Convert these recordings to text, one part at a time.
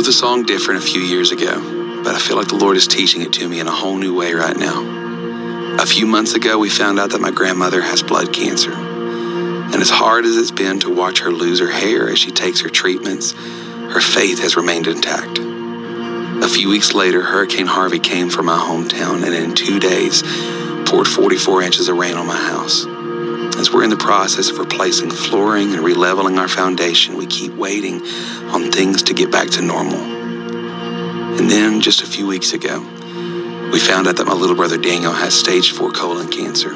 wrote the song different a few years ago, but I feel like the Lord is teaching it to me in a whole new way right now. A few months ago, we found out that my grandmother has blood cancer. And as hard as it's been to watch her lose her hair as she takes her treatments, her faith has remained intact. A few weeks later, Hurricane Harvey came for my hometown and in two days poured 44 inches of rain on my house. As we're in the process of replacing flooring and releveling our foundation, we keep waiting on things to get back to normal. And then, just a few weeks ago, we found out that my little brother Daniel has stage 4 colon cancer.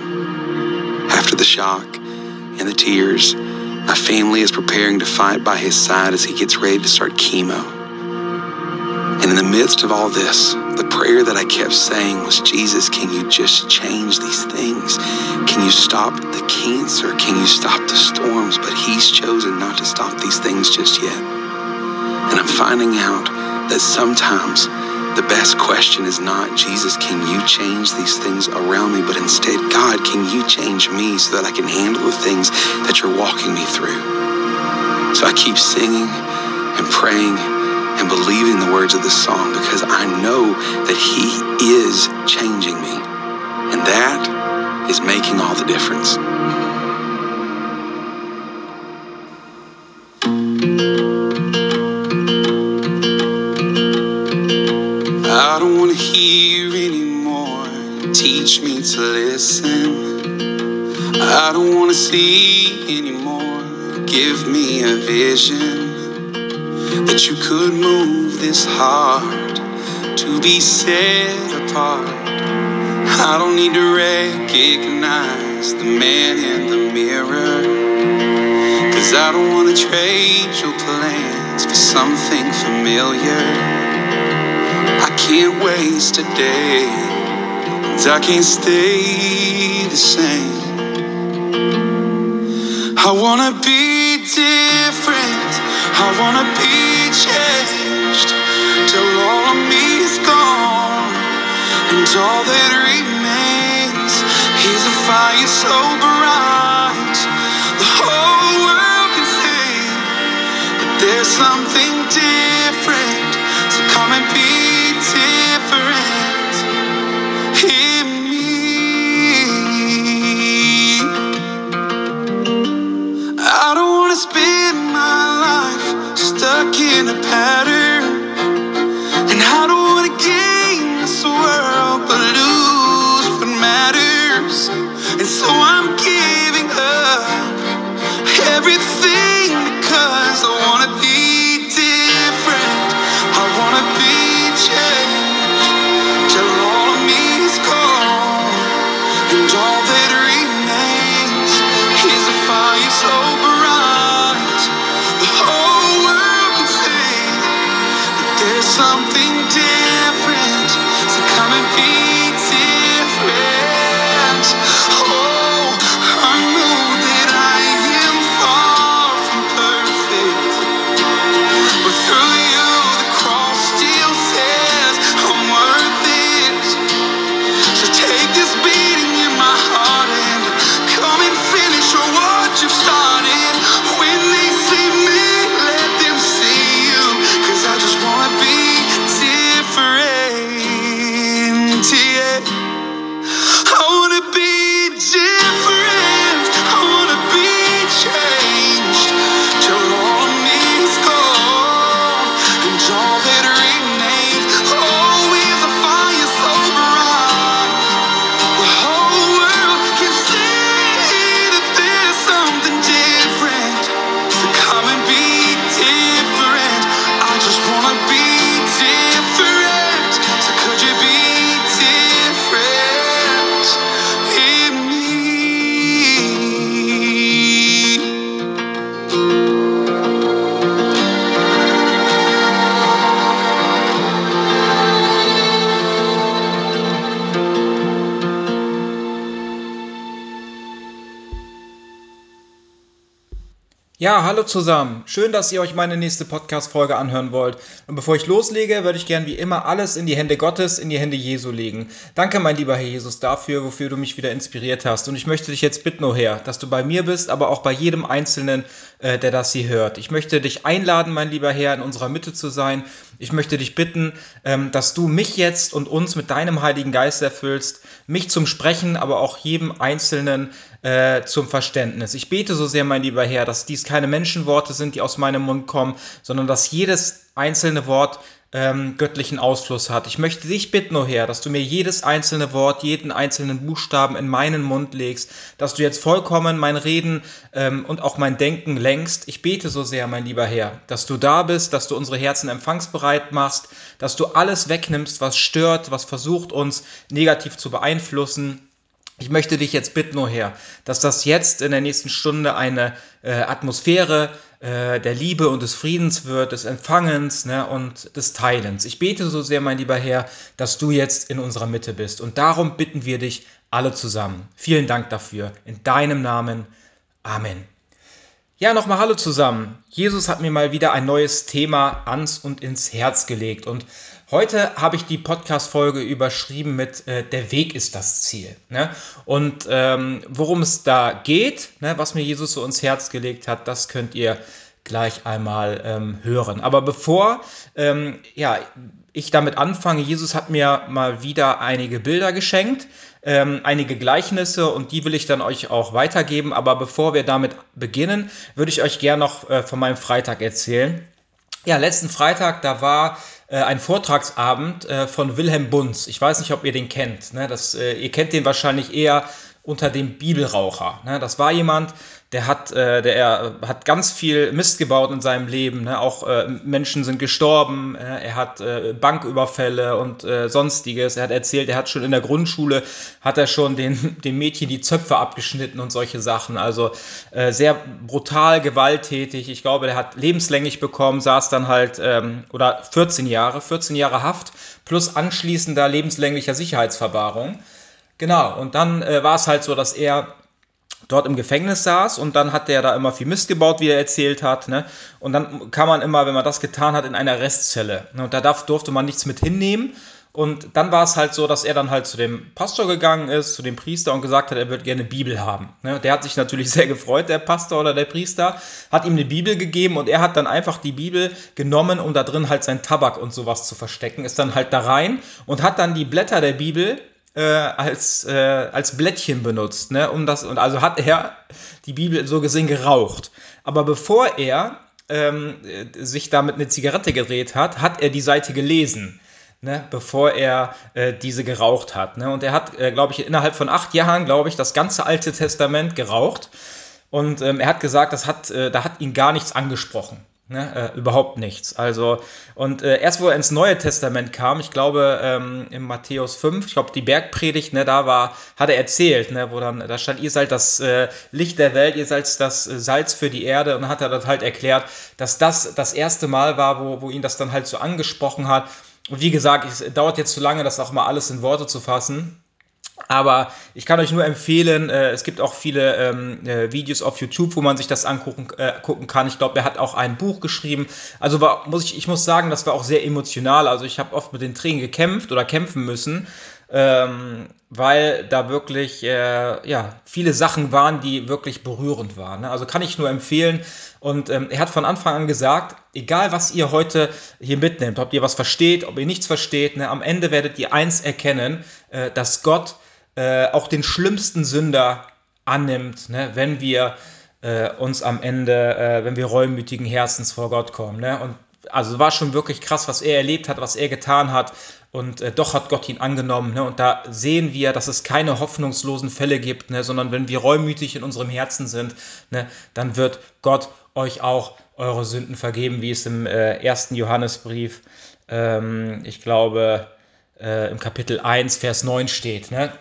After the shock and the tears, my family is preparing to fight by his side as he gets ready to start chemo. In the midst of all this, the prayer that I kept saying was, Jesus, can you just change these things? Can you stop the cancer? Can you stop the storms? But he's chosen not to stop these things just yet. And I'm finding out that sometimes the best question is not, Jesus, can you change these things around me? But instead, God, can you change me so that I can handle the things that you're walking me through? So I keep singing and praying and believing the words of this song because I know that He is changing me. And that is making all the difference. I don't want to hear anymore. Teach me to listen. I don't want to see anymore. Give me a vision that you could move this heart to be set apart. I don't need to recognize the man in the mirror. Cause I don't want to trade your plans for something familiar. I can't waste a day, 'cause I can't stay the same. I wanna be different, I wanna be changed till all of me is gone. And all that remains is a fire so bright the whole world can see that there's something different. So come and be different Ja, hallo zusammen. Schön, dass ihr euch meine nächste Podcast-Folge anhören wollt. Und bevor ich loslege, würde ich gern wie immer alles in die Hände Gottes, in die Hände Jesu legen. Danke, mein lieber Herr Jesus, dafür, wofür du mich wieder inspiriert hast. Und ich möchte dich jetzt bitten, oh Herr, dass du bei mir bist, aber auch bei jedem Einzelnen, äh, der das hier hört. Ich möchte dich einladen, mein lieber Herr, in unserer Mitte zu sein. Ich möchte dich bitten, ähm, dass du mich jetzt und uns mit deinem Heiligen Geist erfüllst, mich zum Sprechen, aber auch jedem Einzelnen äh, zum Verständnis. Ich bete so sehr, mein lieber Herr, dass dies keine Menschenworte sind, die aus meinem Mund kommen, sondern dass jedes einzelne Wort ähm, göttlichen Ausfluss hat. Ich möchte dich bitten, oh Herr, dass du mir jedes einzelne Wort, jeden einzelnen Buchstaben in meinen Mund legst, dass du jetzt vollkommen mein Reden ähm, und auch mein Denken lenkst. Ich bete so sehr, mein lieber Herr, dass du da bist, dass du unsere Herzen empfangsbereit machst, dass du alles wegnimmst, was stört, was versucht uns negativ zu beeinflussen ich möchte dich jetzt bitten, oh Herr, dass das jetzt in der nächsten Stunde eine äh, Atmosphäre äh, der Liebe und des Friedens wird, des Empfangens ne, und des Teilens. Ich bete so sehr, mein lieber Herr, dass du jetzt in unserer Mitte bist. Und darum bitten wir dich alle zusammen. Vielen Dank dafür. In deinem Namen. Amen. Ja, nochmal Hallo zusammen. Jesus hat mir mal wieder ein neues Thema ans und ins Herz gelegt. Und Heute habe ich die Podcast-Folge überschrieben mit äh, Der Weg ist das Ziel. Ne? Und ähm, worum es da geht, ne, was mir Jesus so ins Herz gelegt hat, das könnt ihr gleich einmal ähm, hören. Aber bevor ähm, ja, ich damit anfange, Jesus hat mir mal wieder einige Bilder geschenkt, ähm, einige Gleichnisse und die will ich dann euch auch weitergeben. Aber bevor wir damit beginnen, würde ich euch gerne noch äh, von meinem Freitag erzählen. Ja, letzten Freitag, da war äh, ein Vortragsabend äh, von Wilhelm Bunz. Ich weiß nicht, ob ihr den kennt. Ne? Das, äh, ihr kennt den wahrscheinlich eher unter dem Bibelraucher. Ne? Das war jemand, der hat, äh, der er hat ganz viel Mist gebaut in seinem Leben. Ne? Auch äh, Menschen sind gestorben. Äh, er hat äh, Banküberfälle und äh, sonstiges. Er hat erzählt, er hat schon in der Grundschule hat er schon den, den Mädchen die Zöpfe abgeschnitten und solche Sachen. Also äh, sehr brutal, gewalttätig. Ich glaube, der hat lebenslänglich bekommen, saß dann halt ähm, oder 14 Jahre, 14 Jahre Haft plus anschließender lebenslänglicher Sicherheitsverwahrung. Genau, und dann war es halt so, dass er dort im Gefängnis saß und dann hat der da immer viel Mist gebaut, wie er erzählt hat. Ne? Und dann kam man immer, wenn man das getan hat, in eine Restzelle. Ne? Und da darf, durfte man nichts mit hinnehmen. Und dann war es halt so, dass er dann halt zu dem Pastor gegangen ist, zu dem Priester und gesagt hat, er würde gerne Bibel haben. Ne? Der hat sich natürlich sehr gefreut, der Pastor oder der Priester, hat ihm eine Bibel gegeben und er hat dann einfach die Bibel genommen, um da drin halt sein Tabak und sowas zu verstecken, ist dann halt da rein und hat dann die Blätter der Bibel äh, als, äh, als Blättchen benutzt, ne? Um das, und also hat er die Bibel so gesehen geraucht. Aber bevor er ähm, sich damit eine Zigarette gedreht hat, hat er die Seite gelesen. Ne, bevor er äh, diese geraucht hat. Ne? Und er hat, äh, glaube ich, innerhalb von acht Jahren, glaube ich, das ganze Alte Testament geraucht. Und ähm, er hat gesagt, das hat, äh, da hat ihn gar nichts angesprochen. Ne, äh, überhaupt nichts. Also, und äh, erst wo er ins Neue Testament kam, ich glaube ähm, in Matthäus 5, ich glaube die Bergpredigt, ne, da war, hat er erzählt, ne, wo dann, da stand, ihr seid das äh, Licht der Welt, ihr seid das äh, Salz für die Erde und dann hat er das halt erklärt, dass das das erste Mal war, wo, wo ihn das dann halt so angesprochen hat. Und wie gesagt, es dauert jetzt zu lange, das auch mal alles in Worte zu fassen. Aber ich kann euch nur empfehlen, äh, es gibt auch viele ähm, äh, Videos auf YouTube, wo man sich das angucken äh, gucken kann. Ich glaube, er hat auch ein Buch geschrieben. Also war, muss ich, ich muss sagen, das war auch sehr emotional. Also ich habe oft mit den Tränen gekämpft oder kämpfen müssen, ähm, weil da wirklich äh, ja, viele Sachen waren, die wirklich berührend waren. Ne? Also kann ich nur empfehlen. Und ähm, er hat von Anfang an gesagt, egal was ihr heute hier mitnehmt, ob ihr was versteht, ob ihr nichts versteht, ne, am Ende werdet ihr eins erkennen, äh, dass Gott äh, auch den schlimmsten Sünder annimmt, ne, wenn wir äh, uns am Ende, äh, wenn wir reumütigen Herzens vor Gott kommen. Ne? Und also war schon wirklich krass, was er erlebt hat, was er getan hat. Und äh, doch hat Gott ihn angenommen. Ne? Und da sehen wir, dass es keine hoffnungslosen Fälle gibt, ne? sondern wenn wir reumütig in unserem Herzen sind, ne? dann wird Gott euch auch eure Sünden vergeben, wie es im äh, ersten Johannesbrief, ähm, ich glaube, äh, im Kapitel 1, Vers 9 steht. Ne?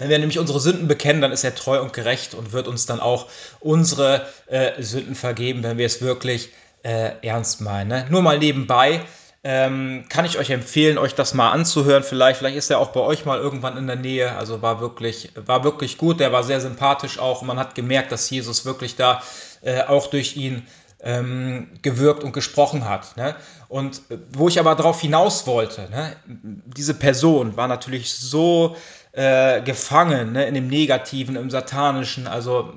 Wenn wir nämlich unsere Sünden bekennen, dann ist er treu und gerecht und wird uns dann auch unsere äh, Sünden vergeben, wenn wir es wirklich äh, ernst meinen. Ne? Nur mal nebenbei. Ähm, kann ich euch empfehlen, euch das mal anzuhören. Vielleicht, vielleicht ist er auch bei euch mal irgendwann in der Nähe. Also war wirklich, war wirklich gut. Der war sehr sympathisch auch. Man hat gemerkt, dass Jesus wirklich da äh, auch durch ihn ähm, gewirkt und gesprochen hat. Ne? Und äh, wo ich aber darauf hinaus wollte, ne? diese Person war natürlich so äh, gefangen ne? in dem Negativen, im Satanischen, also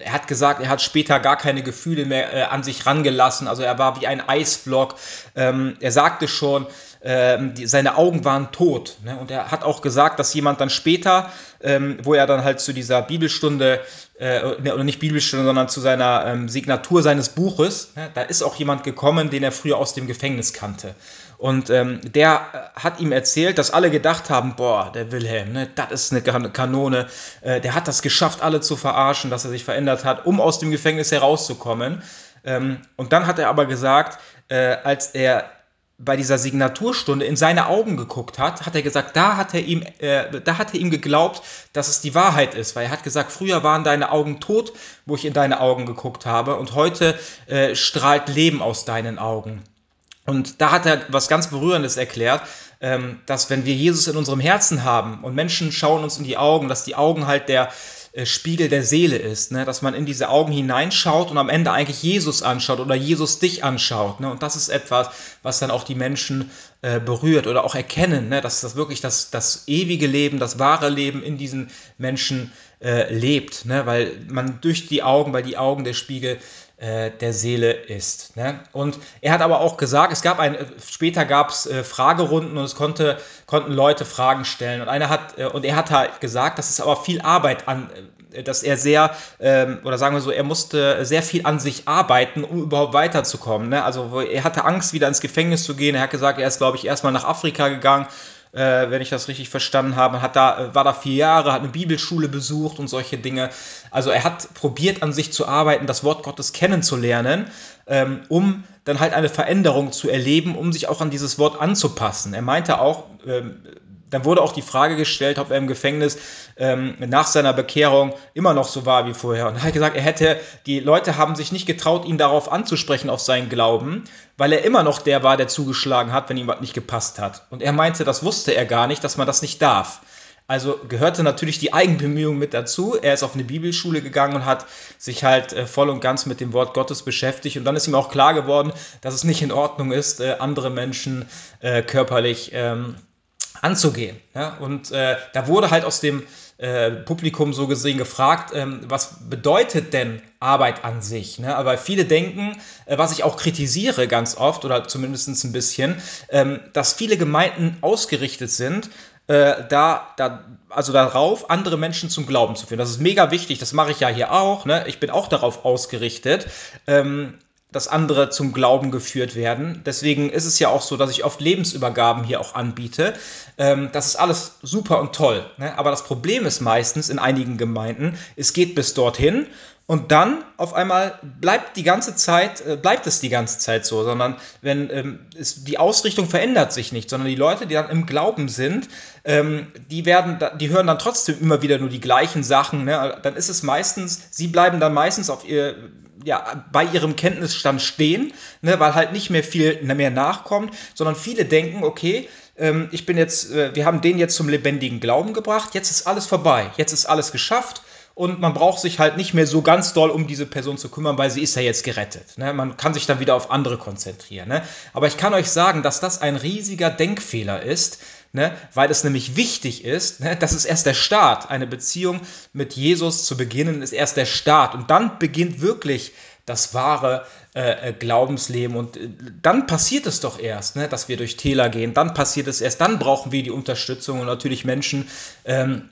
er hat gesagt, er hat später gar keine Gefühle mehr äh, an sich rangelassen. Also er war wie ein Eisblock. Ähm, er sagte schon, ähm, die, seine Augen waren tot. Ne? Und er hat auch gesagt, dass jemand dann später, ähm, wo er dann halt zu dieser Bibelstunde, äh, ne, oder nicht Bibelstunde, sondern zu seiner ähm, Signatur seines Buches, ne? da ist auch jemand gekommen, den er früher aus dem Gefängnis kannte. Und ähm, der äh, hat ihm erzählt, dass alle gedacht haben, boah, der Wilhelm, ne, das ist eine Kanone, äh, der hat das geschafft, alle zu verarschen, dass er sich verändert hat, um aus dem Gefängnis herauszukommen. Ähm, und dann hat er aber gesagt, äh, als er bei dieser Signaturstunde in seine Augen geguckt hat, hat er gesagt, da hat er ihm, äh, da hat er ihm geglaubt, dass es die Wahrheit ist, weil er hat gesagt, früher waren deine Augen tot, wo ich in deine Augen geguckt habe, und heute äh, strahlt Leben aus deinen Augen. Und da hat er was ganz Berührendes erklärt, ähm, dass wenn wir Jesus in unserem Herzen haben und Menschen schauen uns in die Augen, dass die Augen halt der äh, Spiegel der Seele ist, ne? dass man in diese Augen hineinschaut und am Ende eigentlich Jesus anschaut oder Jesus dich anschaut. Ne? Und das ist etwas, was dann auch die Menschen äh, berührt oder auch erkennen, ne? dass das wirklich das, das ewige Leben, das wahre Leben in diesen Menschen äh, lebt, weil man durch die Augen, weil die Augen der Spiegel äh, der Seele ist. Ne? Und er hat aber auch gesagt, es gab ein, später gab es äh, Fragerunden und es konnte, konnten Leute Fragen stellen. Und einer hat, äh, und er hat halt gesagt, dass es aber viel Arbeit an, äh, dass er sehr, ähm, oder sagen wir so, er musste sehr viel an sich arbeiten, um überhaupt weiterzukommen. Ne? Also er hatte Angst, wieder ins Gefängnis zu gehen. Er hat gesagt, er ist, glaube ich, erstmal nach Afrika gegangen äh, wenn ich das richtig verstanden habe. Hat da, äh, war da vier Jahre, hat eine Bibelschule besucht und solche Dinge. Also er hat probiert an sich zu arbeiten, das Wort Gottes kennenzulernen, ähm, um dann halt eine Veränderung zu erleben, um sich auch an dieses Wort anzupassen. Er meinte auch, ähm, dann wurde auch die Frage gestellt, ob er im Gefängnis ähm, nach seiner Bekehrung immer noch so war wie vorher. Und er hat gesagt, er hätte, die Leute haben sich nicht getraut, ihn darauf anzusprechen, auf seinen Glauben, weil er immer noch der war, der zugeschlagen hat, wenn ihm was nicht gepasst hat. Und er meinte, das wusste er gar nicht, dass man das nicht darf. Also gehörte natürlich die Eigenbemühung mit dazu. Er ist auf eine Bibelschule gegangen und hat sich halt äh, voll und ganz mit dem Wort Gottes beschäftigt. Und dann ist ihm auch klar geworden, dass es nicht in Ordnung ist, äh, andere Menschen äh, körperlich ähm, anzugehen. Ja? Und äh, da wurde halt aus dem äh, Publikum so gesehen gefragt, ähm, was bedeutet denn Arbeit an sich? Ne? Aber viele denken, äh, was ich auch kritisiere ganz oft oder zumindest ein bisschen, ähm, dass viele Gemeinden ausgerichtet sind, äh, da, da, also darauf, andere Menschen zum Glauben zu führen. Das ist mega wichtig, das mache ich ja hier auch. Ne? Ich bin auch darauf ausgerichtet. Ähm, dass andere zum Glauben geführt werden. Deswegen ist es ja auch so, dass ich oft Lebensübergaben hier auch anbiete. Ähm, das ist alles super und toll. Ne? Aber das Problem ist meistens in einigen Gemeinden, es geht bis dorthin und dann auf einmal bleibt die ganze Zeit, äh, bleibt es die ganze Zeit so, sondern wenn ähm, es, die Ausrichtung verändert sich nicht, sondern die Leute, die dann im Glauben sind, ähm, die werden, die hören dann trotzdem immer wieder nur die gleichen Sachen. Ne? Dann ist es meistens, sie bleiben dann meistens auf ihr ja, bei ihrem Kenntnisstand stehen, ne, weil halt nicht mehr viel mehr nachkommt, sondern viele denken, okay, ähm, ich bin jetzt, äh, wir haben den jetzt zum lebendigen Glauben gebracht, jetzt ist alles vorbei, jetzt ist alles geschafft und man braucht sich halt nicht mehr so ganz doll um diese Person zu kümmern, weil sie ist ja jetzt gerettet. Ne? Man kann sich dann wieder auf andere konzentrieren. Ne? Aber ich kann euch sagen, dass das ein riesiger Denkfehler ist, ne? weil es nämlich wichtig ist, ne? das ist erst der Start. Eine Beziehung mit Jesus zu beginnen ist erst der Start und dann beginnt wirklich das wahre äh, äh Glaubensleben. Und äh, dann passiert es doch erst, ne, dass wir durch Täler gehen. Dann passiert es erst. Dann brauchen wir die Unterstützung und natürlich Menschen, ähm,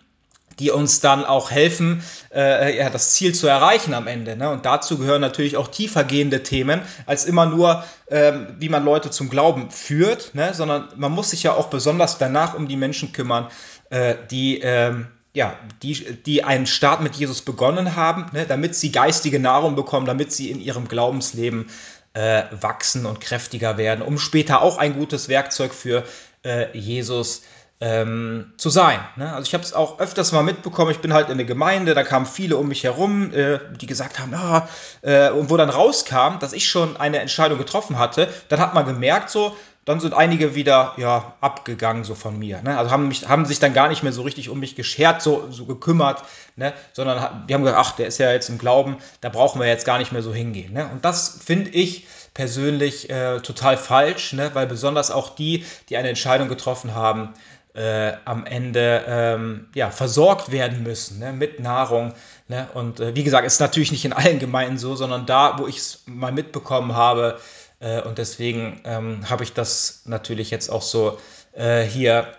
die uns dann auch helfen, äh, ja, das Ziel zu erreichen am Ende. Ne? Und dazu gehören natürlich auch tiefergehende Themen, als immer nur, ähm, wie man Leute zum Glauben führt, ne? sondern man muss sich ja auch besonders danach um die Menschen kümmern, äh, die, ähm, ja, die, die einen Start mit Jesus begonnen haben, ne? damit sie geistige Nahrung bekommen, damit sie in ihrem Glaubensleben äh, wachsen und kräftiger werden, um später auch ein gutes Werkzeug für äh, Jesus zu ähm, zu sein. Ne? Also ich habe es auch öfters mal mitbekommen, ich bin halt in der Gemeinde, da kamen viele um mich herum, äh, die gesagt haben, ja, äh, und wo dann rauskam, dass ich schon eine Entscheidung getroffen hatte, dann hat man gemerkt so, dann sind einige wieder ja, abgegangen so von mir. Ne? Also haben, mich, haben sich dann gar nicht mehr so richtig um mich geschert, so, so gekümmert, ne? sondern wir haben gesagt, ach, der ist ja jetzt im Glauben, da brauchen wir jetzt gar nicht mehr so hingehen. Ne? Und das finde ich persönlich äh, total falsch, ne? weil besonders auch die, die eine Entscheidung getroffen haben, äh, am Ende ähm, ja, versorgt werden müssen ne? mit Nahrung. Ne? Und äh, wie gesagt, ist natürlich nicht in allen Gemeinden so, sondern da, wo ich es mal mitbekommen habe, äh, und deswegen ähm, habe ich das natürlich jetzt auch so äh, hier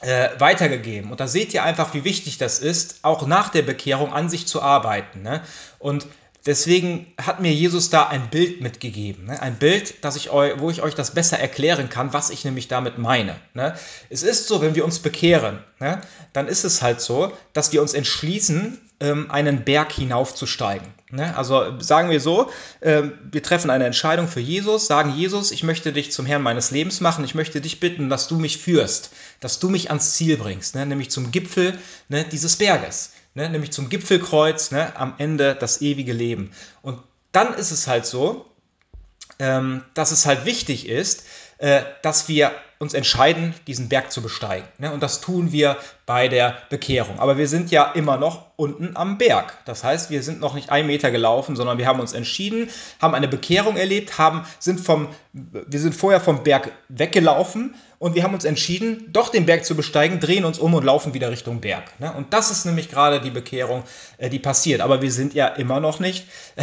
äh, weitergegeben. Und da seht ihr einfach, wie wichtig das ist, auch nach der Bekehrung an sich zu arbeiten. Ne? Und deswegen hat mir Jesus da ein Bild mitgegeben. Ne? Ein Bild, das ich eu, wo ich euch das besser erklären kann, was ich nämlich damit meine. Ne? Es ist so, wenn wir uns bekehren, ne? dann ist es halt so, dass wir uns entschließen, ähm, einen Berg hinaufzusteigen. Ne? Also sagen wir so, ähm, wir treffen eine Entscheidung für Jesus, sagen Jesus, ich möchte dich zum Herrn meines Lebens machen, ich möchte dich bitten, dass du mich führst, dass du mich ans Ziel bringst, ne? nämlich zum Gipfel ne, dieses Berges, ne? nämlich zum Gipfelkreuz, ne? am Ende das ewige Leben. Und dann ist es halt so, ähm, dass es halt wichtig ist, äh, dass wir uns entscheiden, diesen Berg zu besteigen. Ne? Und das tun wir bei der Bekehrung. Aber wir sind ja immer noch unten am Berg. Das heißt, wir sind noch nicht einen Meter gelaufen, sondern wir haben uns entschieden, haben eine Bekehrung erlebt, haben, sind vom, wir sind vorher vom Berg weggelaufen und wir haben uns entschieden, doch den Berg zu besteigen, drehen uns um und laufen wieder Richtung Berg. Ne? Und das ist nämlich gerade die Bekehrung, äh, die passiert. Aber wir sind ja immer noch nicht äh,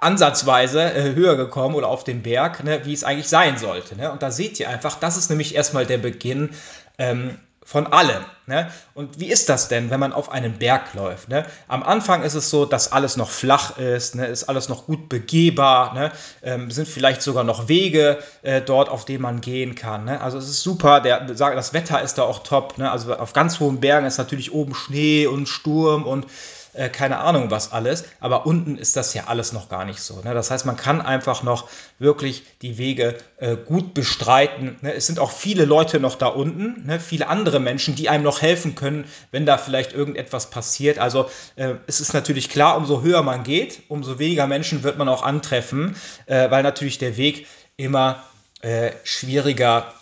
ansatzweise äh, höher gekommen oder auf dem Berg, ne, wie es eigentlich sein sollte. Und da seht ihr einfach, das ist nämlich erstmal der Beginn ähm, von allem. Ne? Und wie ist das denn, wenn man auf einen Berg läuft? Ne? Am Anfang ist es so, dass alles noch flach ist, ne? ist alles noch gut begehbar, ne? ähm, sind vielleicht sogar noch Wege äh, dort, auf denen man gehen kann. Ne? Also es ist super, der, das Wetter ist da auch top. Ne? Also auf ganz hohen Bergen ist natürlich oben Schnee und Sturm und äh, keine Ahnung was alles, aber unten ist das ja alles noch gar nicht so. Ne? Das heißt, man kann einfach noch wirklich die Wege äh, gut bestreiten. Ne? Es sind auch viele Leute noch da unten, ne? viele andere Menschen, die einem noch helfen können, wenn da vielleicht irgendetwas passiert. Also äh, es ist natürlich klar, umso höher man geht, umso weniger Menschen wird man auch antreffen, äh, weil natürlich der Weg immer äh, schwieriger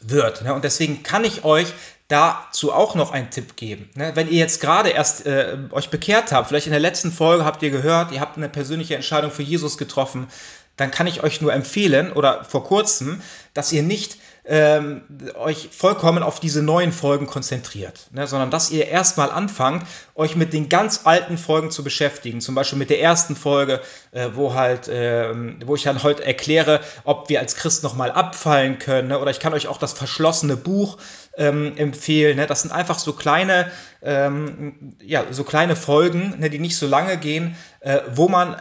wird. Ne? Und deswegen kann ich euch dazu auch noch einen Tipp geben. Ne? Wenn ihr jetzt gerade erst äh, euch bekehrt habt, vielleicht in der letzten Folge habt ihr gehört, ihr habt eine persönliche Entscheidung für Jesus getroffen, dann kann ich euch nur empfehlen oder vor kurzem, dass ihr nicht ähm, euch vollkommen auf diese neuen Folgen konzentriert, ne, sondern dass ihr erstmal anfangt, euch mit den ganz alten Folgen zu beschäftigen. Zum Beispiel mit der ersten Folge, äh, wo halt, äh, wo ich dann heute erkläre, ob wir als Christ nochmal abfallen können. Ne, oder ich kann euch auch das verschlossene Buch ähm, empfehlen. Ne? Das sind einfach so kleine, ähm, ja, so kleine Folgen, ne, die nicht so lange gehen, äh, wo man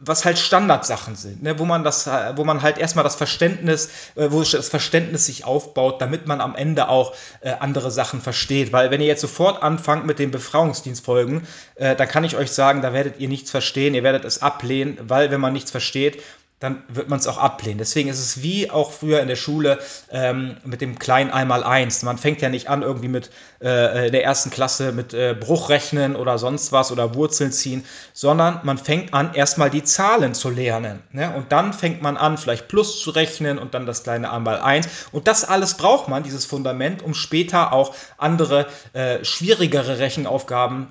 was halt Standardsachen sind, ne, wo man das, wo man halt erstmal das Verständnis, äh, wo das Verständnis sich aufbaut, damit man am Ende auch äh, andere Sachen versteht. Weil wenn ihr jetzt sofort anfangt mit den Befragungsdienstfolgen, äh, da kann ich euch sagen, da werdet ihr nichts verstehen, ihr werdet es ablehnen, weil wenn man nichts versteht, dann wird man es auch ablehnen. Deswegen ist es wie auch früher in der Schule ähm, mit dem kleinen Einmal-Eins. Man fängt ja nicht an irgendwie mit äh, in der ersten Klasse mit äh, Bruchrechnen oder sonst was oder Wurzeln ziehen, sondern man fängt an, erstmal die Zahlen zu lernen. Ne? Und dann fängt man an, vielleicht Plus zu rechnen und dann das kleine Einmal-Eins. Und das alles braucht man, dieses Fundament, um später auch andere, äh, schwierigere Rechenaufgaben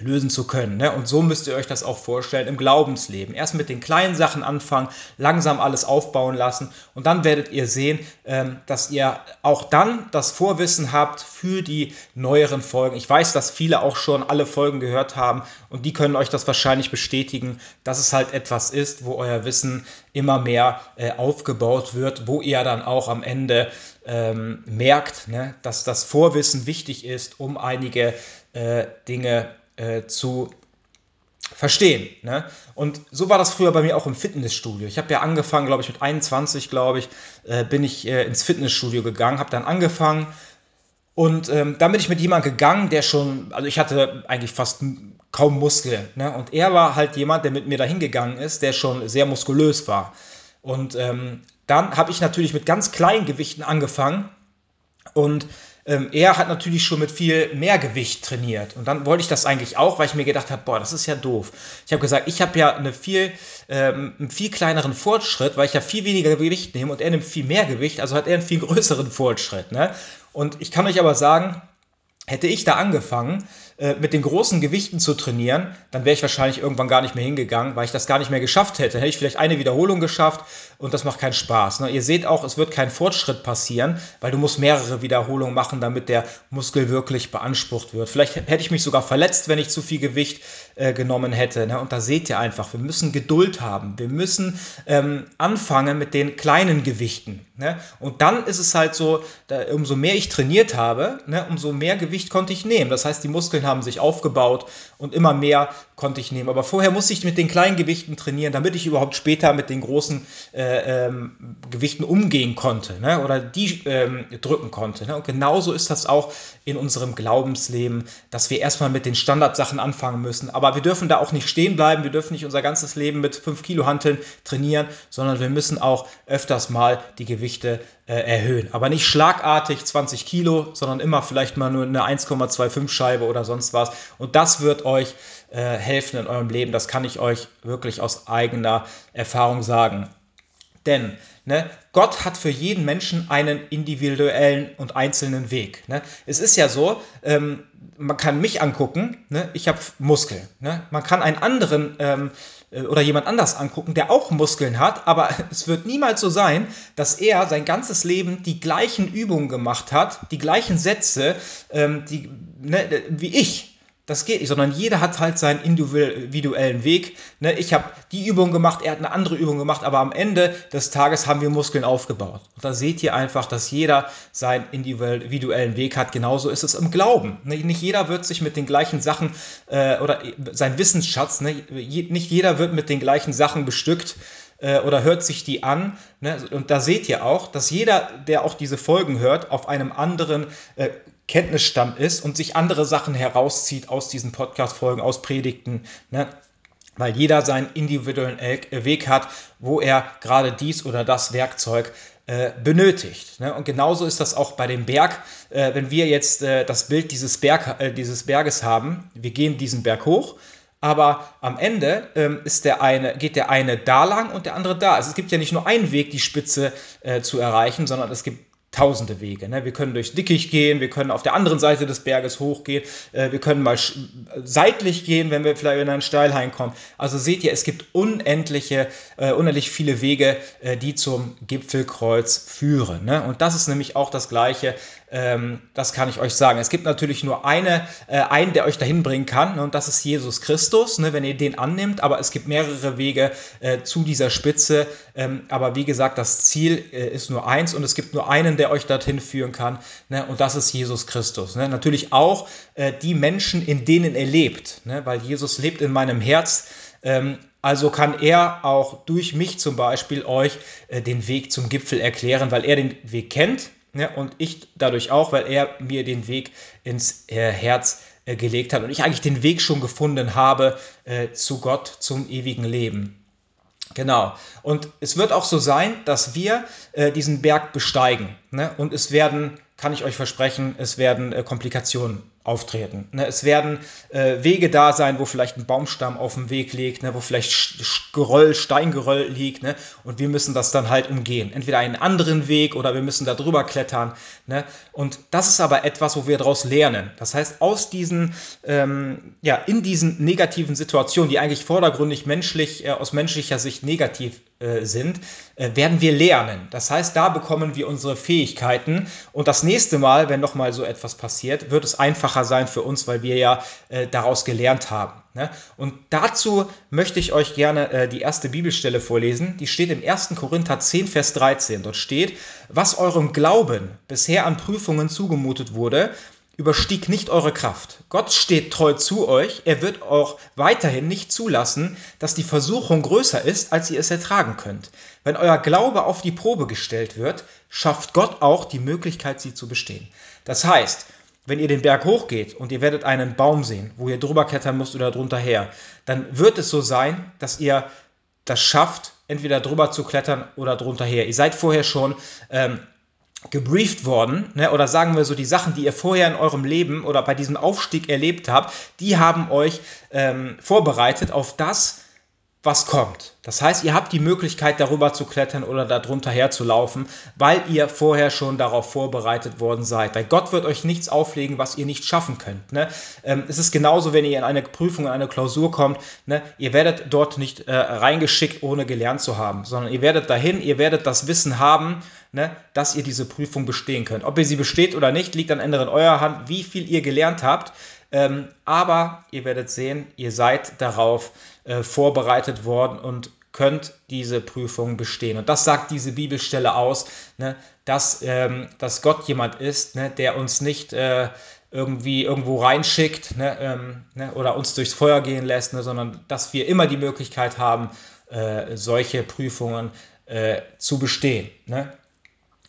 lösen zu können. Ne? Und so müsst ihr euch das auch vorstellen im Glaubensleben. Erst mit den kleinen Sachen anfangen, langsam alles aufbauen lassen und dann werdet ihr sehen, ähm, dass ihr auch dann das Vorwissen habt für die neueren Folgen. Ich weiß, dass viele auch schon alle Folgen gehört haben und die können euch das wahrscheinlich bestätigen, dass es halt etwas ist, wo euer Wissen immer mehr äh, aufgebaut wird, wo ihr dann auch am Ende ähm, merkt, ne, dass das Vorwissen wichtig ist, um einige äh, Dinge äh, zu verstehen. Ne? Und so war das früher bei mir auch im Fitnessstudio. Ich habe ja angefangen, glaube ich, mit 21, glaube ich, äh, bin ich äh, ins Fitnessstudio gegangen, habe dann angefangen und ähm, dann bin ich mit jemandem gegangen, der schon, also ich hatte eigentlich fast kaum Muskeln. Ne? Und er war halt jemand, der mit mir dahin gegangen ist, der schon sehr muskulös war. Und ähm, dann habe ich natürlich mit ganz kleinen Gewichten angefangen und ähm, er hat natürlich schon mit viel mehr Gewicht trainiert. Und dann wollte ich das eigentlich auch, weil ich mir gedacht habe, boah, das ist ja doof. Ich habe gesagt, ich habe ja eine viel, ähm, einen viel kleineren Fortschritt, weil ich ja viel weniger Gewicht nehme und er nimmt viel mehr Gewicht, also hat er einen viel größeren Fortschritt. Ne? Und ich kann euch aber sagen, hätte ich da angefangen, äh, mit den großen Gewichten zu trainieren, dann wäre ich wahrscheinlich irgendwann gar nicht mehr hingegangen, weil ich das gar nicht mehr geschafft hätte. Dann hätte ich vielleicht eine Wiederholung geschafft und das macht keinen Spaß. Ne? Ihr seht auch, es wird kein Fortschritt passieren, weil du musst mehrere Wiederholungen machen, damit der Muskel wirklich beansprucht wird. Vielleicht hätte ich mich sogar verletzt, wenn ich zu viel Gewicht äh, genommen hätte. Ne? Und da seht ihr einfach, wir müssen Geduld haben. Wir müssen ähm, anfangen mit den kleinen Gewichten. Ne? Und dann ist es halt so, da, umso mehr ich trainiert habe, ne, umso mehr Gewicht konnte ich nehmen. Das heißt, die Muskeln haben sich aufgebaut und immer mehr konnte ich nehmen. Aber vorher musste ich mit den kleinen Gewichten trainieren, damit ich überhaupt später mit den großen äh, ähm, Gewichten umgehen konnte ne? oder die ähm, drücken konnte. Ne? Und genauso ist das auch in unserem Glaubensleben, dass wir erstmal mit den Standardsachen anfangen müssen. Aber wir dürfen da auch nicht stehen bleiben. Wir dürfen nicht unser ganzes Leben mit 5 Kilo Hanteln trainieren, sondern wir müssen auch öfters mal die Gewichte äh, erhöhen. Aber nicht schlagartig 20 Kilo, sondern immer vielleicht mal nur eine 1,25 Scheibe oder sonst was. Und das wird euch äh, helfen in eurem Leben. Das kann ich euch wirklich aus eigener Erfahrung sagen. Denn ne, Gott hat für jeden Menschen einen individuellen und einzelnen Weg. Ne? Es ist ja so, ähm, man kann mich angucken, ne? ich habe Muskeln. Ne? Man kann einen anderen ähm, äh, oder jemand anders angucken, der auch Muskeln hat, aber es wird niemals so sein, dass er sein ganzes Leben die gleichen Übungen gemacht hat, die gleichen Sätze, ähm, die, ne, wie ich. Das geht nicht, sondern jeder hat halt seinen individuellen Weg. Ne, ich habe die Übung gemacht, er hat eine andere Übung gemacht, aber am Ende des Tages haben wir Muskeln aufgebaut. Und da seht ihr einfach, dass jeder seinen individuellen Weg hat. Genauso ist es im Glauben. Ne, nicht jeder wird sich mit den gleichen Sachen äh, oder sein Wissensschatz, ne, nicht jeder wird mit den gleichen Sachen bestückt äh, oder hört sich die an. Ne? Und da seht ihr auch, dass jeder, der auch diese Folgen hört, auf einem anderen äh, Kenntnisstand ist und sich andere Sachen herauszieht aus diesen Podcast-Folgen, aus Predigten. Ne? Weil jeder seinen individuellen Weg hat, wo er gerade dies oder das Werkzeug äh, benötigt. Ne? Und genauso ist das auch bei dem Berg. Äh, wenn wir jetzt äh, das Bild dieses, Berg, äh, dieses Berges haben, wir gehen diesen Berg hoch, aber am Ende ähm, ist der eine, geht der eine da lang und der andere da. Also es gibt ja nicht nur einen Weg, die Spitze äh, zu erreichen, sondern es gibt tausende Wege. Ne? Wir können durchs Dickicht gehen, wir können auf der anderen Seite des Berges hochgehen, äh, wir können mal seitlich gehen, wenn wir vielleicht in einen Steilhain kommen. Also seht ihr, es gibt unendliche, äh, unendlich viele Wege, äh, die zum Gipfelkreuz führen. Ne? Und das ist nämlich auch das Gleiche ähm, das kann ich euch sagen. Es gibt natürlich nur eine, äh, einen, der euch dahin bringen kann, ne, und das ist Jesus Christus, ne, wenn ihr den annimmt. Aber es gibt mehrere Wege äh, zu dieser Spitze. Ähm, aber wie gesagt, das Ziel äh, ist nur eins und es gibt nur einen, der euch dorthin führen kann, ne, und das ist Jesus Christus. Ne. Natürlich auch äh, die Menschen, in denen er lebt, ne, weil Jesus lebt in meinem Herz. Ähm, also kann er auch durch mich zum Beispiel euch äh, den Weg zum Gipfel erklären, weil er den Weg kennt Ne? Und ich dadurch auch, weil er mir den Weg ins äh, Herz äh, gelegt hat und ich eigentlich den Weg schon gefunden habe äh, zu Gott, zum ewigen Leben. Genau. Und es wird auch so sein, dass wir äh, diesen Berg besteigen. Ne? Und es werden, kann ich euch versprechen, es werden Komplikationen auftreten. Ne, es werden äh, Wege da sein, wo vielleicht ein Baumstamm auf dem Weg liegt, ne, wo vielleicht Geröll, Steingeröll liegt, ne, und wir müssen das dann halt umgehen. Entweder einen anderen Weg oder wir müssen da drüber klettern. Ne, und das ist aber etwas, wo wir daraus lernen. Das heißt, aus diesen, ähm, ja, in diesen negativen Situationen, die eigentlich vordergründig menschlich, äh, aus menschlicher Sicht negativ sind, äh, werden wir lernen. Das heißt, da bekommen wir unsere Fähigkeiten und das nächste Mal, wenn nochmal so etwas passiert, wird es einfacher sein für uns, weil wir ja äh, daraus gelernt haben. Ne? Und dazu möchte ich euch gerne äh, die erste Bibelstelle vorlesen. Die steht im 1. Korinther 10, Vers 13. Dort steht, was eurem Glauben bisher an Prüfungen zugemutet wurde, überstieg nicht eure Kraft. Gott steht treu zu euch, er wird auch weiterhin nicht zulassen, dass die Versuchung größer ist, als ihr es ertragen könnt. Wenn euer Glaube auf die Probe gestellt wird, schafft Gott auch die Möglichkeit, sie zu bestehen. Das heißt, wenn ihr den Berg hochgeht und ihr werdet einen Baum sehen, wo ihr drüber klettern müsst oder drunter her, dann wird es so sein, dass ihr das schafft, entweder drüber zu klettern oder drunter her. Ihr seid vorher schon ähm, gebrieft worden, ne, oder sagen wir so, die Sachen, die ihr vorher in eurem Leben oder bei diesem Aufstieg erlebt habt, die haben euch ähm, vorbereitet auf das, was kommt. Das heißt, ihr habt die Möglichkeit, darüber zu klettern oder darunter herzulaufen, weil ihr vorher schon darauf vorbereitet worden seid. Weil Gott wird euch nichts auflegen, was ihr nicht schaffen könnt. Ne? Ähm, es ist genauso, wenn ihr in eine Prüfung, in eine Klausur kommt. Ne? Ihr werdet dort nicht äh, reingeschickt, ohne gelernt zu haben, sondern ihr werdet dahin, ihr werdet das Wissen haben, ne, dass ihr diese Prüfung bestehen könnt. Ob ihr sie besteht oder nicht, liegt am Ende in eurer Hand, wie viel ihr gelernt habt. Ähm, aber ihr werdet sehen, ihr seid darauf äh, vorbereitet worden und könnt diese Prüfung bestehen. Und das sagt diese Bibelstelle aus, ne, dass, ähm, dass Gott jemand ist, ne, der uns nicht äh, irgendwie irgendwo reinschickt ne, ähm, ne, oder uns durchs Feuer gehen lässt, ne, sondern dass wir immer die Möglichkeit haben, äh, solche Prüfungen äh, zu bestehen. Ne?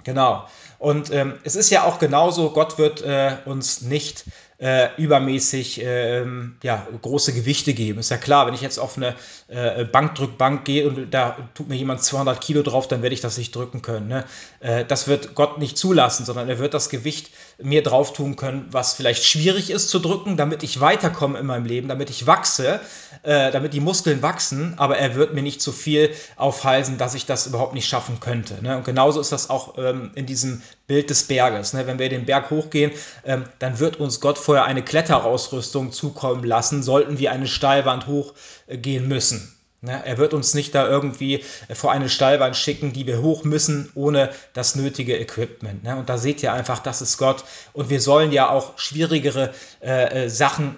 Genau. Und ähm, es ist ja auch genauso, Gott wird äh, uns nicht äh, übermäßig äh, ja, große Gewichte geben. Ist ja klar, wenn ich jetzt auf eine äh, Bankdrückbank gehe und da tut mir jemand 200 Kilo drauf, dann werde ich das nicht drücken können. Ne? Äh, das wird Gott nicht zulassen, sondern er wird das Gewicht mir drauf tun können, was vielleicht schwierig ist zu drücken, damit ich weiterkomme in meinem Leben, damit ich wachse, äh, damit die Muskeln wachsen, aber er wird mir nicht zu viel aufhalsen, dass ich das überhaupt nicht schaffen könnte. Ne? Und genauso ist das auch ähm, in diesem Bild des Berges. Ne? Wenn wir den Berg hochgehen, ähm, dann wird uns Gott vorher eine Kletterausrüstung zukommen lassen, sollten wir eine Steilwand hochgehen müssen. Ne? Er wird uns nicht da irgendwie vor eine Steilwand schicken, die wir hoch müssen, ohne das nötige Equipment. Ne? Und da seht ihr einfach, das ist Gott. Und wir sollen ja auch schwierigere äh, äh Sachen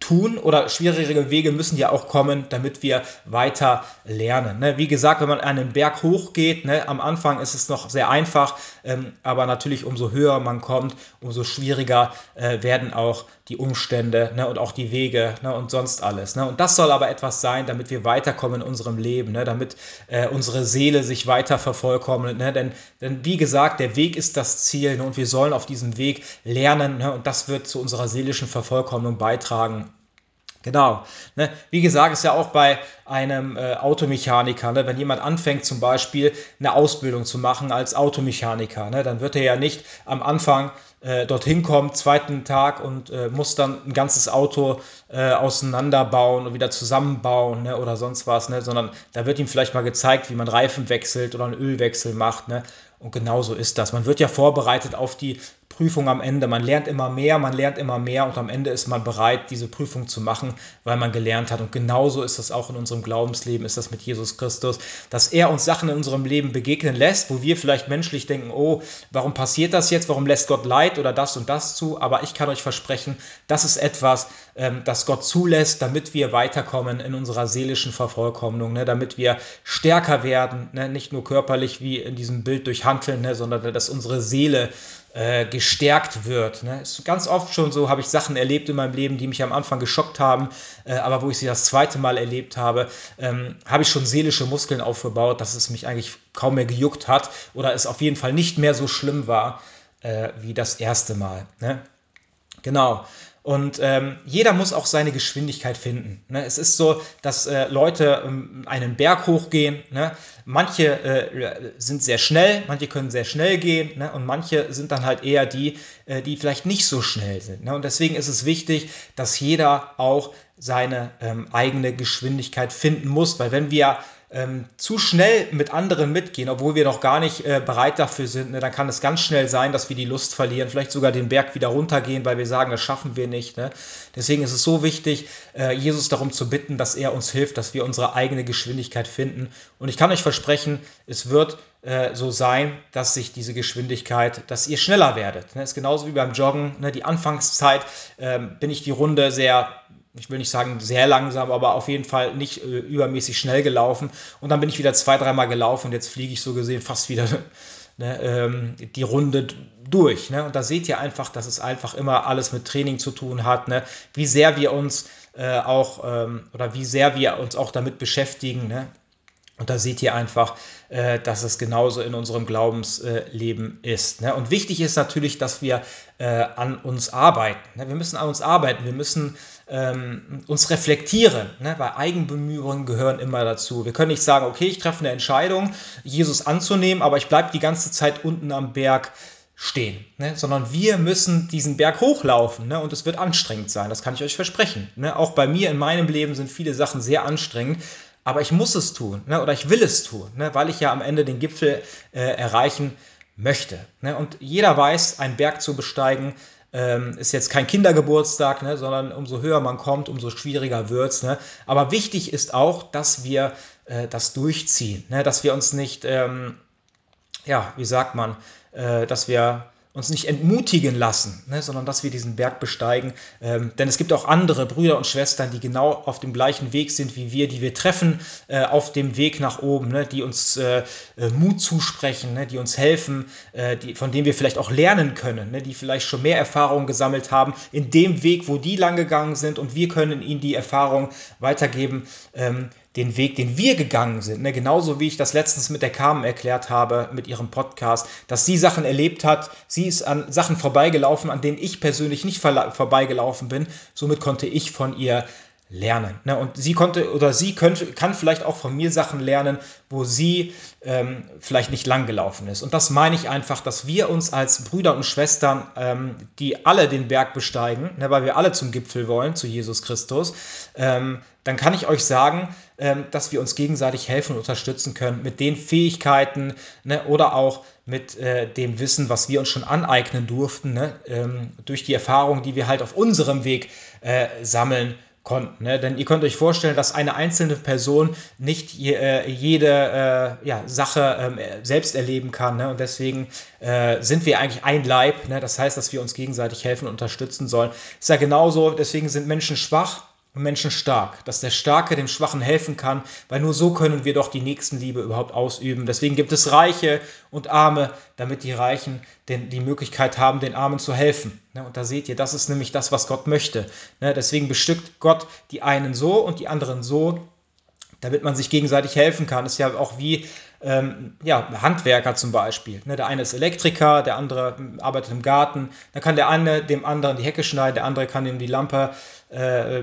tun oder schwierigere Wege müssen ja auch kommen, damit wir weiter lernen. Ne? Wie gesagt, wenn man einen Berg hochgeht, ne, am Anfang ist es noch sehr einfach, ähm, aber natürlich umso höher man kommt, umso schwieriger äh, werden auch die Umstände ne, und auch die Wege ne, und sonst alles. Ne? Und das soll aber etwas sein, damit wir weiterkommen in unserem Leben, ne, damit äh, unsere Seele sich weiter vervollkommnet. Ne? Denn, denn wie gesagt, der Weg ist das Ziel ne, und wir sollen auf diesem Weg lernen ne? und das wird zu unserer seelischen Vervollkommnung beitragen. Genau. Ne? Wie gesagt, ist ja auch bei einem äh, Automechaniker, ne? wenn jemand anfängt zum Beispiel eine Ausbildung zu machen als Automechaniker, ne? dann wird er ja nicht am Anfang äh, dorthin kommen, zweiten Tag und äh, muss dann ein ganzes Auto äh, auseinanderbauen und wieder zusammenbauen ne? oder sonst was, ne? sondern da wird ihm vielleicht mal gezeigt, wie man Reifen wechselt oder einen Ölwechsel macht. Ne? Und genauso ist das. Man wird ja vorbereitet auf die Prüfung am Ende. Man lernt immer mehr, man lernt immer mehr und am Ende ist man bereit, diese Prüfung zu machen, weil man gelernt hat. Und genauso ist das auch in unserem Glaubensleben, ist das mit Jesus Christus, dass er uns Sachen in unserem Leben begegnen lässt, wo wir vielleicht menschlich denken, oh, warum passiert das jetzt? Warum lässt Gott Leid oder das und das zu? Aber ich kann euch versprechen, das ist etwas, ähm, das Gott zulässt, damit wir weiterkommen in unserer seelischen Vervollkommnung, ne? damit wir stärker werden, ne? nicht nur körperlich wie in diesem Bild durch Handeln, ne? sondern dass unsere Seele äh, gestärkt wird. Ne? Ist ganz oft schon so, habe ich Sachen erlebt in meinem Leben, die mich am Anfang geschockt haben, äh, aber wo ich sie das zweite Mal erlebt habe, ähm, habe ich schon seelische Muskeln aufgebaut, dass es mich eigentlich kaum mehr gejuckt hat oder es auf jeden Fall nicht mehr so schlimm war äh, wie das erste Mal. Ne? Genau. Und ähm, jeder muss auch seine Geschwindigkeit finden. Ne? Es ist so, dass äh, Leute ähm, einen Berg hochgehen. Ne? Manche äh, sind sehr schnell, manche können sehr schnell gehen ne? und manche sind dann halt eher die, äh, die vielleicht nicht so schnell sind. Ne? Und deswegen ist es wichtig, dass jeder auch seine ähm, eigene Geschwindigkeit finden muss, weil wenn wir ähm, zu schnell mit anderen mitgehen, obwohl wir noch gar nicht äh, bereit dafür sind, ne, dann kann es ganz schnell sein, dass wir die Lust verlieren, vielleicht sogar den Berg wieder runtergehen, weil wir sagen, das schaffen wir nicht. Ne? Deswegen ist es so wichtig, äh, Jesus darum zu bitten, dass er uns hilft, dass wir unsere eigene Geschwindigkeit finden. Und ich kann euch versprechen, es wird äh, so sein, dass sich diese Geschwindigkeit, dass ihr schneller werdet. Ne? Ist genauso wie beim Joggen. Ne? Die Anfangszeit ähm, bin ich die Runde sehr ich will nicht sagen sehr langsam, aber auf jeden Fall nicht äh, übermäßig schnell gelaufen. Und dann bin ich wieder zwei, dreimal gelaufen und jetzt fliege ich so gesehen fast wieder ne, ähm, die Runde durch. Ne? Und da seht ihr einfach, dass es einfach immer alles mit Training zu tun hat, ne? wie sehr wir uns äh, auch ähm, oder wie sehr wir uns auch damit beschäftigen. Ne? Und da seht ihr einfach, äh, dass es genauso in unserem Glaubensleben ist. Ne? Und wichtig ist natürlich, dass wir äh, an uns arbeiten. Ne? Wir müssen an uns arbeiten, wir müssen ähm, uns reflektieren, ne? weil Eigenbemühungen gehören immer dazu. Wir können nicht sagen, okay, ich treffe eine Entscheidung, Jesus anzunehmen, aber ich bleibe die ganze Zeit unten am Berg stehen, ne? sondern wir müssen diesen Berg hochlaufen ne? und es wird anstrengend sein, das kann ich euch versprechen. Ne? Auch bei mir in meinem Leben sind viele Sachen sehr anstrengend, aber ich muss es tun ne? oder ich will es tun, ne? weil ich ja am Ende den Gipfel äh, erreichen möchte. Ne? Und jeder weiß, einen Berg zu besteigen ähm, ist jetzt kein Kindergeburtstag, ne? sondern umso höher man kommt, umso schwieriger wird es. Ne? Aber wichtig ist auch, dass wir äh, das durchziehen, ne? dass wir uns nicht, ähm, ja, wie sagt man, äh, dass wir uns nicht entmutigen lassen, ne, sondern dass wir diesen Berg besteigen. Ähm, denn es gibt auch andere Brüder und Schwestern, die genau auf dem gleichen Weg sind wie wir, die wir treffen äh, auf dem Weg nach oben, ne, die uns äh, äh, Mut zusprechen, ne, die uns helfen, äh, die, von denen wir vielleicht auch lernen können, ne, die vielleicht schon mehr Erfahrungen gesammelt haben in dem Weg, wo die lang gegangen sind und wir können ihnen die Erfahrung weitergeben, ähm, den Weg, den wir gegangen sind. Ne? Genauso wie ich das letztens mit der Carmen erklärt habe, mit ihrem Podcast, dass sie Sachen erlebt hat. Sie ist an Sachen vorbeigelaufen, an denen ich persönlich nicht vorbeigelaufen bin. Somit konnte ich von ihr lernen. Ne? Und sie konnte oder sie könnte, kann vielleicht auch von mir Sachen lernen, wo sie ähm, vielleicht nicht lang gelaufen ist. Und das meine ich einfach, dass wir uns als Brüder und Schwestern, ähm, die alle den Berg besteigen, ne, weil wir alle zum Gipfel wollen, zu Jesus Christus, ähm, dann kann ich euch sagen, ähm, dass wir uns gegenseitig helfen und unterstützen können mit den Fähigkeiten ne, oder auch mit äh, dem Wissen, was wir uns schon aneignen durften, ne, ähm, durch die Erfahrungen, die wir halt auf unserem Weg äh, sammeln konnten. Ne? Denn ihr könnt euch vorstellen, dass eine einzelne Person nicht je, äh, jede äh, ja, Sache ähm, selbst erleben kann. Ne? Und deswegen äh, sind wir eigentlich ein Leib. Ne? Das heißt, dass wir uns gegenseitig helfen und unterstützen sollen. Ist ja genauso, deswegen sind Menschen schwach Menschen stark, dass der Starke dem Schwachen helfen kann, weil nur so können wir doch die Nächstenliebe überhaupt ausüben. Deswegen gibt es Reiche und Arme, damit die Reichen den, die Möglichkeit haben, den Armen zu helfen. Ne, und da seht ihr, das ist nämlich das, was Gott möchte. Ne, deswegen bestückt Gott die einen so und die anderen so, damit man sich gegenseitig helfen kann. Das ist ja auch wie ähm, ja, Handwerker zum Beispiel. Ne, der eine ist Elektriker, der andere arbeitet im Garten. Da kann der eine dem anderen die Hecke schneiden, der andere kann ihm die Lampe, äh,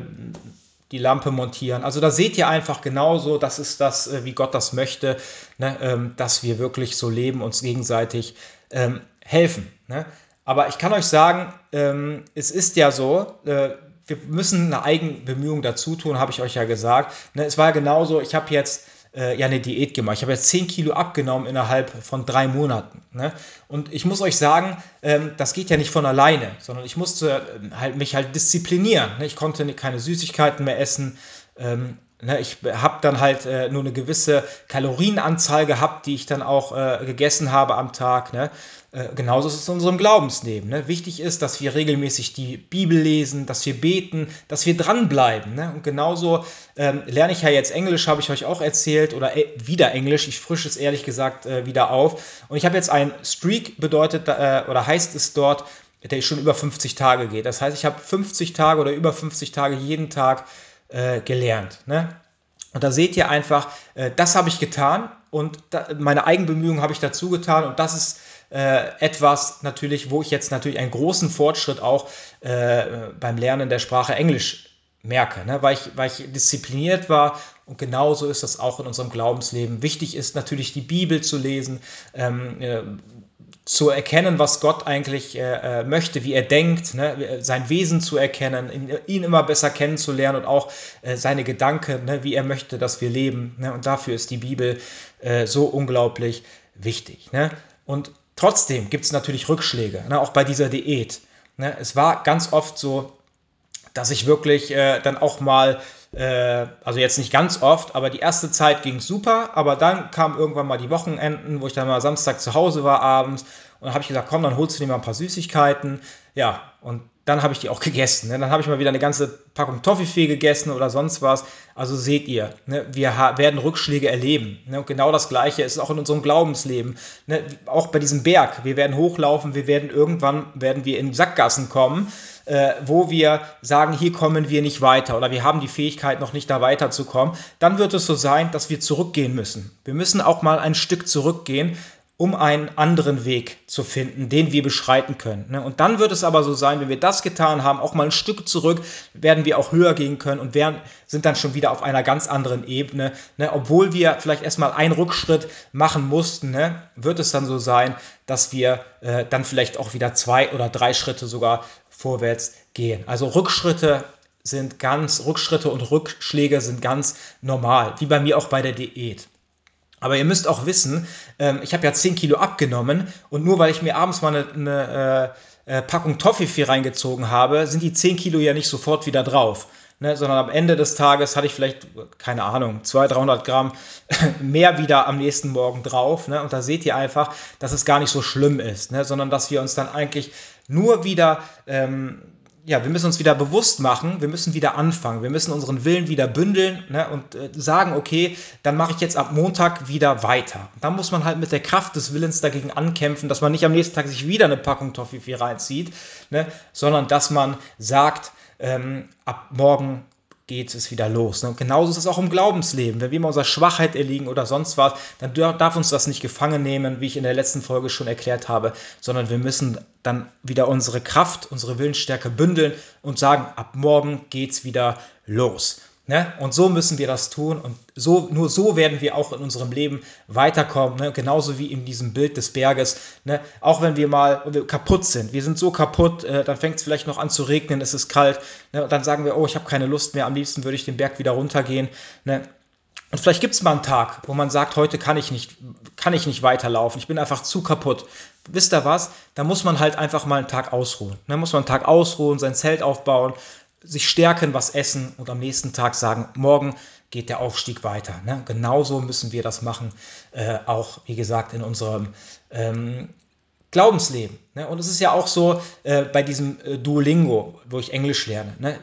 die Lampe montieren. Also da seht ihr einfach genauso, das ist das, äh, wie Gott das möchte, ne, ähm, dass wir wirklich so leben, uns gegenseitig ähm, helfen. Ne? Aber ich kann euch sagen, ähm, es ist ja so, äh, wir müssen eine Eigenbemühung dazu tun, habe ich euch ja gesagt. Ne, es war ja genauso, ich habe jetzt äh, ja eine Diät gemacht. Ich habe jetzt 10 Kilo abgenommen innerhalb von drei Monaten. Ne? Und ich muss euch sagen, ähm, das geht ja nicht von alleine, sondern ich musste äh, halt mich halt disziplinieren. Ne? Ich konnte keine Süßigkeiten mehr essen. Ähm, Ne, ich habe dann halt äh, nur eine gewisse Kalorienanzahl gehabt, die ich dann auch äh, gegessen habe am Tag. Ne? Äh, genauso ist es in unserem Glaubensleben. Ne? Wichtig ist, dass wir regelmäßig die Bibel lesen, dass wir beten, dass wir dranbleiben. Ne? Und genauso ähm, lerne ich ja jetzt Englisch, habe ich euch auch erzählt, oder äh, wieder Englisch. Ich frische es ehrlich gesagt äh, wieder auf. Und ich habe jetzt ein Streak bedeutet, äh, oder heißt es dort, der schon über 50 Tage geht. Das heißt, ich habe 50 Tage oder über 50 Tage jeden Tag äh, gelernt. Ne? Und da seht ihr einfach, das habe ich getan und da, meine Eigenbemühungen habe ich dazu getan und das ist äh, etwas natürlich, wo ich jetzt natürlich einen großen Fortschritt auch äh, beim Lernen der Sprache Englisch merke, ne? weil, ich, weil ich diszipliniert war und genauso ist das auch in unserem Glaubensleben. Wichtig ist natürlich die Bibel zu lesen, ähm, äh, zu erkennen, was Gott eigentlich äh, äh, möchte, wie er denkt, ne, sein Wesen zu erkennen, ihn, ihn, immer besser kennenzulernen und auch äh, seine Gedanken, ne, wie er möchte, dass wir leben. Ne, und dafür ist die Bibel äh, so unglaublich wichtig. Ne. Und trotzdem gibt es natürlich Rückschläge, ne, auch bei dieser Diät. Ne. Es war ganz oft so, dass ich wirklich äh, dann auch mal äh, also jetzt nicht ganz oft, aber die erste Zeit ging super, aber dann kamen irgendwann mal die Wochenenden, wo ich dann mal Samstag zu Hause war abends und habe ich gesagt, komm, dann holst du dir mal ein paar Süßigkeiten. Ja, und dann habe ich die auch gegessen. Ne? Dann habe ich mal wieder eine ganze Packung Toffifee gegessen oder sonst was. Also seht ihr, ne? wir werden Rückschläge erleben. Ne? Und genau das Gleiche ist auch in unserem Glaubensleben. Ne? Auch bei diesem Berg. Wir werden hochlaufen, wir werden irgendwann werden wir in Sackgassen kommen äh, wo wir sagen, hier kommen wir nicht weiter oder wir haben die Fähigkeit noch nicht da weiterzukommen, dann wird es so sein, dass wir zurückgehen müssen. Wir müssen auch mal ein Stück zurückgehen, um einen anderen Weg zu finden, den wir beschreiten können. Ne? Und dann wird es aber so sein, wenn wir das getan haben, auch mal ein Stück zurück, werden wir auch höher gehen können und werden, sind dann schon wieder auf einer ganz anderen Ebene. Ne? Obwohl wir vielleicht erstmal einen Rückschritt machen mussten, ne? wird es dann so sein, dass wir äh, dann vielleicht auch wieder zwei oder drei Schritte sogar vorwärts gehen. Also Rückschritte sind ganz, Rückschritte und Rückschläge sind ganz normal, wie bei mir auch bei der Diät. Aber ihr müsst auch wissen, ähm, ich habe ja 10 Kilo abgenommen und nur weil ich mir abends mal eine, eine äh, äh, Packung Toffifee reingezogen habe, sind die 10 Kilo ja nicht sofort wieder drauf. Ne, sondern am Ende des Tages hatte ich vielleicht, keine Ahnung, 200, 300 Gramm mehr wieder am nächsten Morgen drauf. Ne? Und da seht ihr einfach, dass es gar nicht so schlimm ist, ne? sondern dass wir uns dann eigentlich nur wieder ähm, ja, wir müssen uns wieder bewusst machen, wir müssen wieder anfangen, wir müssen unseren Willen wieder bündeln ne, und äh, sagen, okay, dann mache ich jetzt ab Montag wieder weiter. Da muss man halt mit der Kraft des Willens dagegen ankämpfen, dass man nicht am nächsten Tag sich wieder eine Packung Toffifee reinzieht, ne, sondern dass man sagt, ähm, ab morgen geht es wieder los. Ne? Und genauso ist es auch im Glaubensleben. Wenn wir mal unserer Schwachheit erliegen oder sonst was, dann darf uns das nicht gefangen nehmen, wie ich in der letzten Folge schon erklärt habe, sondern wir müssen dann wieder unsere Kraft, unsere Willensstärke bündeln und sagen, ab morgen geht es wieder los. Ne? Und so müssen wir das tun und so, nur so werden wir auch in unserem Leben weiterkommen, ne? genauso wie in diesem Bild des Berges. Ne? Auch wenn wir mal wir kaputt sind, wir sind so kaputt, äh, dann fängt es vielleicht noch an zu regnen, es ist kalt, ne? und dann sagen wir, oh, ich habe keine Lust mehr, am liebsten würde ich den Berg wieder runtergehen. Ne? Und vielleicht gibt es mal einen Tag, wo man sagt, heute kann ich nicht, kann ich nicht weiterlaufen, ich bin einfach zu kaputt. Wisst ihr was? Da muss man halt einfach mal einen Tag ausruhen. Da muss man einen Tag ausruhen, sein Zelt aufbauen, sich stärken, was essen und am nächsten Tag sagen, morgen geht der Aufstieg weiter. Ne? Genauso müssen wir das machen, äh, auch wie gesagt in unserem ähm, Glaubensleben. Ne? Und es ist ja auch so äh, bei diesem äh, Duolingo, wo ich Englisch lerne. Ne?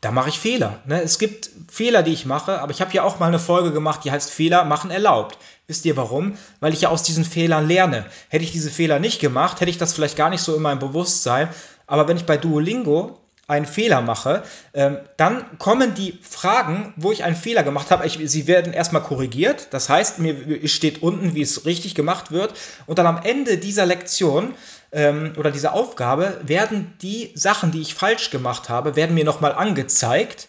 Da mache ich Fehler. Ne? Es gibt Fehler, die ich mache, aber ich habe ja auch mal eine Folge gemacht, die heißt Fehler machen erlaubt. Wisst ihr warum? Weil ich ja aus diesen Fehlern lerne. Hätte ich diese Fehler nicht gemacht, hätte ich das vielleicht gar nicht so in meinem Bewusstsein. Aber wenn ich bei Duolingo einen Fehler mache, ähm, dann kommen die Fragen, wo ich einen Fehler gemacht habe. Ich, sie werden erstmal korrigiert. Das heißt, mir steht unten, wie es richtig gemacht wird. Und dann am Ende dieser Lektion ähm, oder dieser Aufgabe werden die Sachen, die ich falsch gemacht habe, werden mir nochmal angezeigt.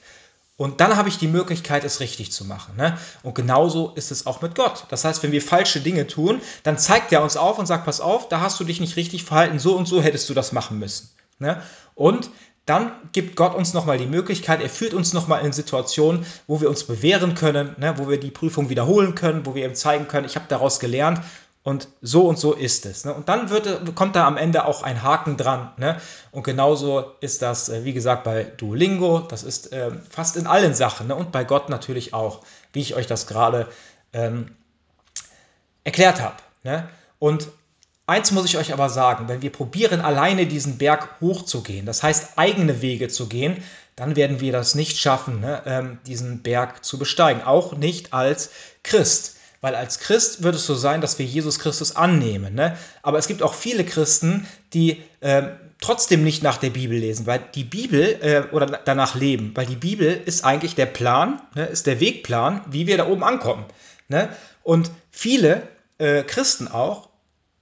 Und dann habe ich die Möglichkeit, es richtig zu machen. Ne? Und genauso ist es auch mit Gott. Das heißt, wenn wir falsche Dinge tun, dann zeigt er uns auf und sagt, pass auf, da hast du dich nicht richtig verhalten, so und so hättest du das machen müssen. Ne? Und dann gibt Gott uns nochmal die Möglichkeit, er führt uns nochmal in Situationen, wo wir uns bewähren können, ne, wo wir die Prüfung wiederholen können, wo wir ihm zeigen können, ich habe daraus gelernt und so und so ist es. Ne? Und dann wird, kommt da am Ende auch ein Haken dran. Ne? Und genauso ist das, äh, wie gesagt, bei Duolingo, das ist äh, fast in allen Sachen ne? und bei Gott natürlich auch, wie ich euch das gerade ähm, erklärt habe. Ne? Und Eins muss ich euch aber sagen, wenn wir probieren, alleine diesen Berg hochzugehen, das heißt eigene Wege zu gehen, dann werden wir das nicht schaffen, ne, ähm, diesen Berg zu besteigen. Auch nicht als Christ. Weil als Christ wird es so sein, dass wir Jesus Christus annehmen. Ne? Aber es gibt auch viele Christen, die äh, trotzdem nicht nach der Bibel lesen, weil die Bibel äh, oder danach leben, weil die Bibel ist eigentlich der Plan, ne, ist der Wegplan, wie wir da oben ankommen. Ne? Und viele äh, Christen auch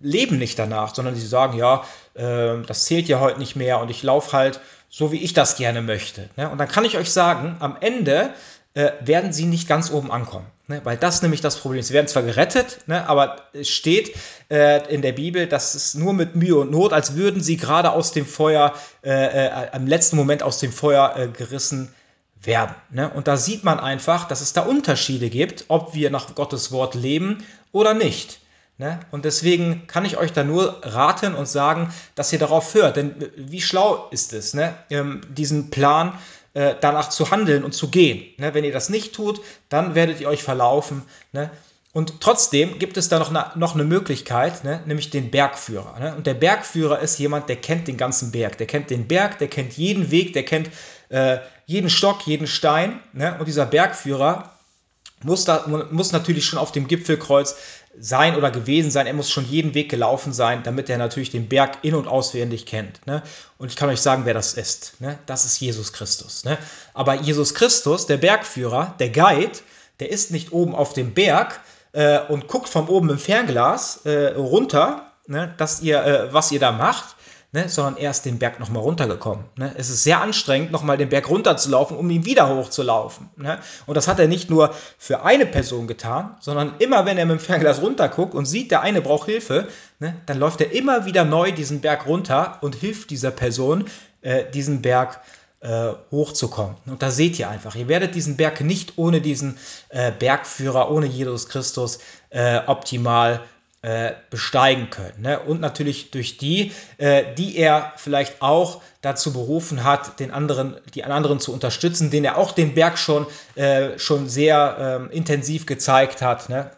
leben nicht danach, sondern sie sagen, ja, äh, das zählt ja heute nicht mehr und ich laufe halt so, wie ich das gerne möchte. Ne? Und dann kann ich euch sagen, am Ende äh, werden sie nicht ganz oben ankommen. Ne? Weil das nämlich das Problem ist. Sie werden zwar gerettet, ne? aber es steht äh, in der Bibel, dass es nur mit Mühe und Not, als würden sie gerade aus dem Feuer, äh, äh, im letzten Moment aus dem Feuer äh, gerissen werden. Ne? Und da sieht man einfach, dass es da Unterschiede gibt, ob wir nach Gottes Wort leben oder nicht. Ne? Und deswegen kann ich euch da nur raten und sagen, dass ihr darauf hört. Denn wie schlau ist es, ne? ähm, diesen Plan äh, danach zu handeln und zu gehen. Ne? Wenn ihr das nicht tut, dann werdet ihr euch verlaufen. Ne? Und trotzdem gibt es da noch eine, noch eine Möglichkeit, ne? nämlich den Bergführer. Ne? Und der Bergführer ist jemand, der kennt den ganzen Berg. Der kennt den Berg, der kennt jeden Weg, der kennt äh, jeden Stock, jeden Stein. Ne? Und dieser Bergführer muss, da, muss natürlich schon auf dem Gipfelkreuz sein oder gewesen sein. Er muss schon jeden Weg gelaufen sein, damit er natürlich den Berg in- und auswendig kennt. Ne? Und ich kann euch sagen, wer das ist. Ne? Das ist Jesus Christus. Ne? Aber Jesus Christus, der Bergführer, der Guide, der ist nicht oben auf dem Berg äh, und guckt von oben im Fernglas äh, runter, ne, dass ihr, äh, was ihr da macht, ne, sondern er ist den Berg nochmal runtergekommen. Ne. Es ist sehr anstrengend, nochmal den Berg runterzulaufen, um ihn wieder hochzulaufen. Ne. Und das hat er nicht nur für eine Person getan, sondern immer, wenn er mit dem Fernglas runterguckt und sieht, der eine braucht Hilfe, ne, dann läuft er immer wieder neu diesen Berg runter und hilft dieser Person, äh, diesen Berg äh, hochzukommen. Und da seht ihr einfach, ihr werdet diesen Berg nicht ohne diesen äh, Bergführer, ohne Jesus Christus äh, optimal äh, besteigen können. Ne? Und natürlich durch die, äh, die er vielleicht auch dazu berufen hat, den anderen, die anderen zu unterstützen, den er auch den Berg schon, äh, schon sehr ähm, intensiv gezeigt hat. Ne?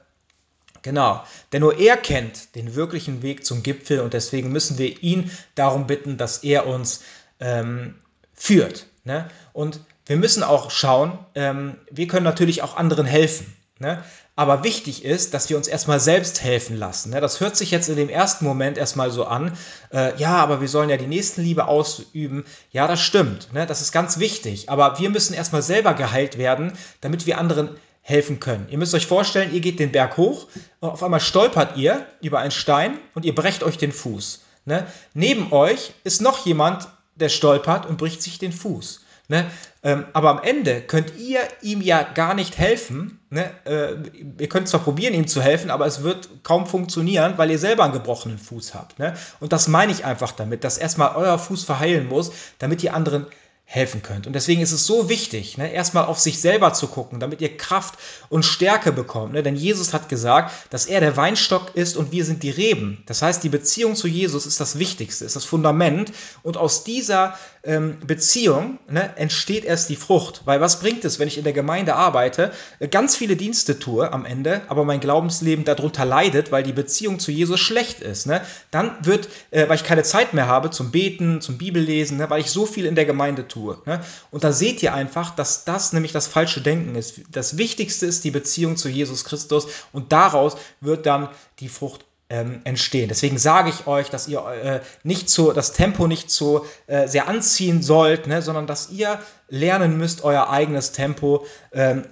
Genau, denn nur er kennt den wirklichen Weg zum Gipfel und deswegen müssen wir ihn darum bitten, dass er uns ähm, führt. Ne? Und wir müssen auch schauen, ähm, wir können natürlich auch anderen helfen. Ne? Aber wichtig ist, dass wir uns erstmal selbst helfen lassen. Ne? Das hört sich jetzt in dem ersten Moment erstmal so an, äh, ja, aber wir sollen ja die Nächstenliebe ausüben. Ja, das stimmt, ne? das ist ganz wichtig. Aber wir müssen erstmal selber geheilt werden, damit wir anderen helfen können. Ihr müsst euch vorstellen, ihr geht den Berg hoch und auf einmal stolpert ihr über einen Stein und ihr brecht euch den Fuß. Ne? Neben euch ist noch jemand, der stolpert und bricht sich den Fuß. Ne? Ähm, aber am Ende könnt ihr ihm ja gar nicht helfen. Ne? Äh, ihr könnt zwar probieren, ihm zu helfen, aber es wird kaum funktionieren, weil ihr selber einen gebrochenen Fuß habt. Ne? Und das meine ich einfach damit, dass erstmal euer Fuß verheilen muss, damit ihr anderen helfen könnt. Und deswegen ist es so wichtig, ne, erstmal auf sich selber zu gucken, damit ihr Kraft und Stärke bekommt. Ne? Denn Jesus hat gesagt, dass er der Weinstock ist und wir sind die Reben. Das heißt, die Beziehung zu Jesus ist das Wichtigste, ist das Fundament. Und aus dieser ähm, Beziehung ne, entsteht erst die Frucht. Weil was bringt es, wenn ich in der Gemeinde arbeite, äh, ganz viele Dienste tue am Ende, aber mein Glaubensleben darunter leidet, weil die Beziehung zu Jesus schlecht ist. Ne? Dann wird, äh, weil ich keine Zeit mehr habe zum Beten, zum Bibellesen, ne, weil ich so viel in der Gemeinde tue, tue. Ne? Und da seht ihr einfach, dass das nämlich das falsche Denken ist. Das Wichtigste ist die Beziehung zu Jesus Christus und daraus wird dann die Frucht ähm, entstehen. Deswegen sage ich euch, dass ihr äh, nicht so, das Tempo nicht so äh, sehr anziehen sollt, ne? sondern dass ihr lernen müsst, euer eigenes Tempo ähm,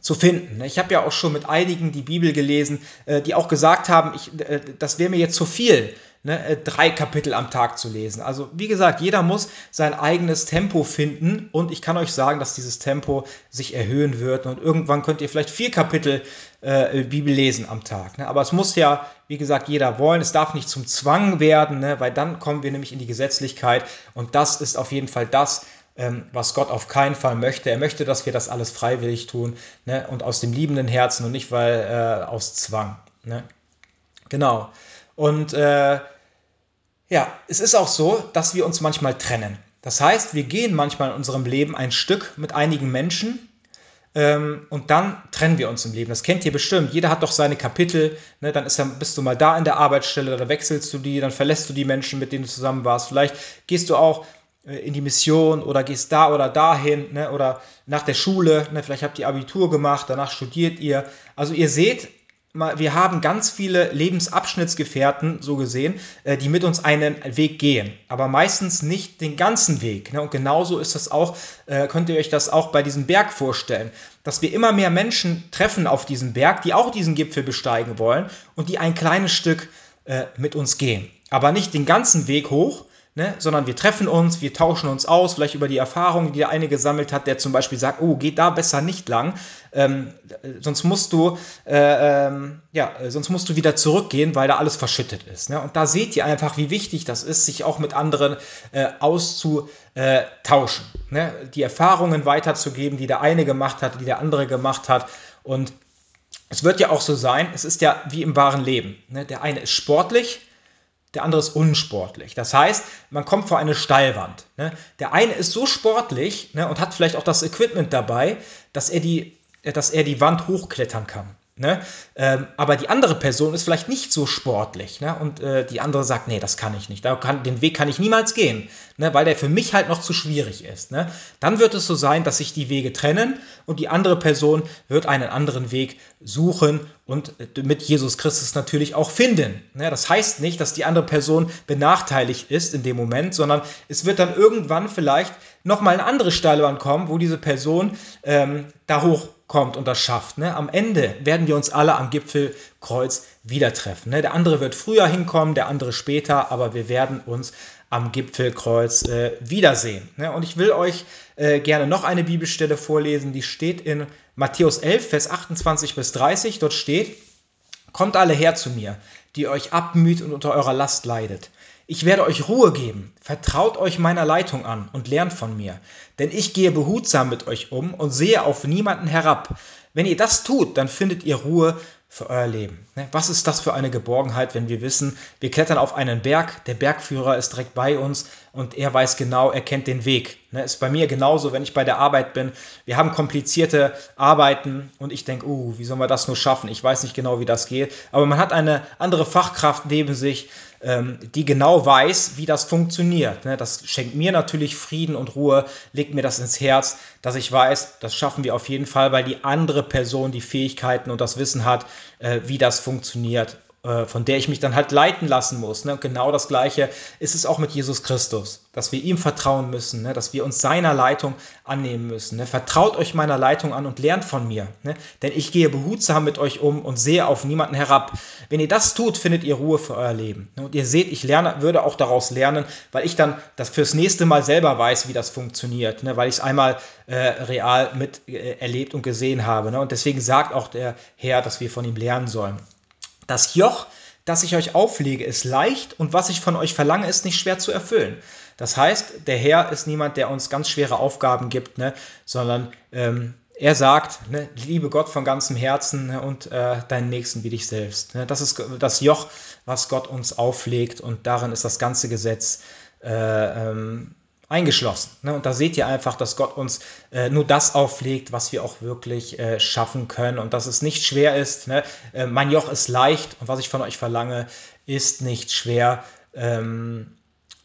zu finden. Ich habe ja auch schon mit einigen die Bibel gelesen, äh, die auch gesagt haben, ich, äh, das wäre mir jetzt zu viel ne, äh, drei Kapitel am Tag zu lesen. Also wie gesagt, jeder muss sein eigenes Tempo finden und ich kann euch sagen, dass dieses Tempo sich erhöhen wird und irgendwann könnt ihr vielleicht vier Kapitel äh, Bibel lesen am Tag. Ne? Aber es muss ja, wie gesagt, jeder wollen. Es darf nicht zum Zwang werden, ne? weil dann kommen wir nämlich in die Gesetzlichkeit und das ist auf jeden Fall das, ähm, was Gott auf keinen Fall möchte. Er möchte, dass wir das alles freiwillig tun ne? und aus dem liebenden Herzen und nicht weil äh, aus Zwang. Ne? Genau. Und äh, ja, es ist auch so, dass wir uns manchmal trennen. Das heißt, wir gehen manchmal in unserem Leben ein Stück mit einigen Menschen ähm, und dann trennen wir uns im Leben. Das kennt ihr bestimmt. Jeder hat doch seine Kapitel. Ne? Dann ist bist du mal da in der Arbeitsstelle, dann wechselst du die, dann verlässt du die Menschen, mit denen du zusammen warst. Vielleicht gehst du auch äh, in die Mission oder gehst da oder dahin ne? oder nach der Schule. Ne? Vielleicht habt ihr Abitur gemacht, danach studiert ihr. Also ihr seht, wir haben ganz viele Lebensabschnittsgefährten, so gesehen, äh, die mit uns einen Weg gehen, aber meistens nicht den ganzen Weg. Ne? Und genauso ist das auch, äh, könnt ihr euch das auch bei diesem Berg vorstellen, dass wir immer mehr Menschen treffen auf diesem Berg, die auch diesen Gipfel besteigen wollen und die ein kleines Stück äh, mit uns gehen. Aber nicht den ganzen Weg hoch, ne, sondern wir treffen uns, wir tauschen uns aus, vielleicht über die Erfahrungen, die der eine gesammelt hat, der zum Beispiel sagt, oh, geht da besser nicht lang, ähm, sonst musst du, äh, ähm, ja, sonst musst du wieder zurückgehen, weil da alles verschüttet ist. Ne? Und da seht ihr einfach, wie wichtig das ist, sich auch mit anderen äh, auszutauschen, ne? die Erfahrungen weiterzugeben, die der eine gemacht hat, die der andere gemacht hat und es wird ja auch so sein, es ist ja wie im wahren Leben. Ne? Der eine ist sportlich, der andere ist unsportlich. Das heißt, man kommt vor eine Steilwand. Ne? Der eine ist so sportlich ne, und hat vielleicht auch das Equipment dabei, dass er, die, dass er die Wand hochklettern kann. Ne? Ähm, aber die andere Person ist vielleicht nicht so sportlich. Ne? Und äh, die andere sagt, nee, das kann ich nicht. Kann, den Weg kann ich niemals gehen, ne? weil der für mich halt noch zu schwierig ist. Ne? Dann wird es so sein, dass sich die Wege trennen und die andere Person wird einen anderen Weg suchen und äh, mit Jesus Christus natürlich auch finden. Ne? Das heißt nicht, dass die andere Person benachteiligt ist in dem Moment, sondern es wird dann irgendwann vielleicht nochmal eine andere Steilwand kommen, wo diese Person ähm, da hoch kommt und das schafft. Ne? Am Ende werden wir uns alle am Gipfelkreuz wieder treffen. Ne? Der andere wird früher hinkommen, der andere später, aber wir werden uns am Gipfelkreuz äh, wiedersehen. Ne? Und ich will euch äh, gerne noch eine Bibelstelle vorlesen, die steht in Matthäus 11, Vers 28 bis 30. Dort steht, Kommt alle her zu mir, die euch abmüht und unter eurer Last leidet. Ich werde euch Ruhe geben. Vertraut euch meiner Leitung an und lernt von mir. Denn ich gehe behutsam mit euch um und sehe auf niemanden herab. Wenn ihr das tut, dann findet ihr Ruhe für euer Leben. Ne? Was ist das für eine Geborgenheit, wenn wir wissen, wir klettern auf einen Berg, der Bergführer ist direkt bei uns und er weiß genau, er kennt den Weg. Ne? Ist bei mir genauso, wenn ich bei der Arbeit bin. Wir haben komplizierte Arbeiten und ich denke, uh, wie soll man das nur schaffen? Ich weiß nicht genau, wie das geht. Aber man hat eine andere Fachkraft neben sich, die genau weiß, wie das funktioniert. Ne? Das schenkt mir natürlich Frieden und Ruhe, legt mir das ins Herz, dass ich weiß, das schaffen wir auf jeden Fall, weil die andere Person die Fähigkeiten und das Wissen hat, äh, wie das funktioniert von der ich mich dann halt leiten lassen muss. Ne? Und genau das Gleiche ist es auch mit Jesus Christus, dass wir ihm vertrauen müssen, ne? dass wir uns seiner Leitung annehmen müssen. Ne? Vertraut euch meiner Leitung an und lernt von mir, ne? denn ich gehe behutsam mit euch um und sehe auf niemanden herab. Wenn ihr das tut, findet ihr Ruhe für euer Leben. Ne? Und ihr seht, ich lerne, würde auch daraus lernen, weil ich dann das fürs nächste Mal selber weiß, wie das funktioniert, ne? weil ich es einmal äh, real mit äh, erlebt und gesehen habe. Ne? Und deswegen sagt auch der Herr, dass wir von ihm lernen sollen. Das Joch, das ich euch auflege, ist leicht und was ich von euch verlange, ist nicht schwer zu erfüllen. Das heißt, der Herr ist niemand, der uns ganz schwere Aufgaben gibt, ne, sondern ähm, er sagt, ne, liebe Gott von ganzem Herzen ne, und äh, deinen Nächsten wie dich selbst. Ne, das ist das Joch, was Gott uns auflegt und darin ist das ganze Gesetz äh, ähm, eingeschlossen. Ne? Und da seht ihr einfach, dass Gott uns äh, nur das auflegt, was wir auch wirklich äh, schaffen können und dass es nicht schwer ist. Ne? Äh, mein Joch ist leicht und was ich von euch verlange, ist nicht schwer ähm,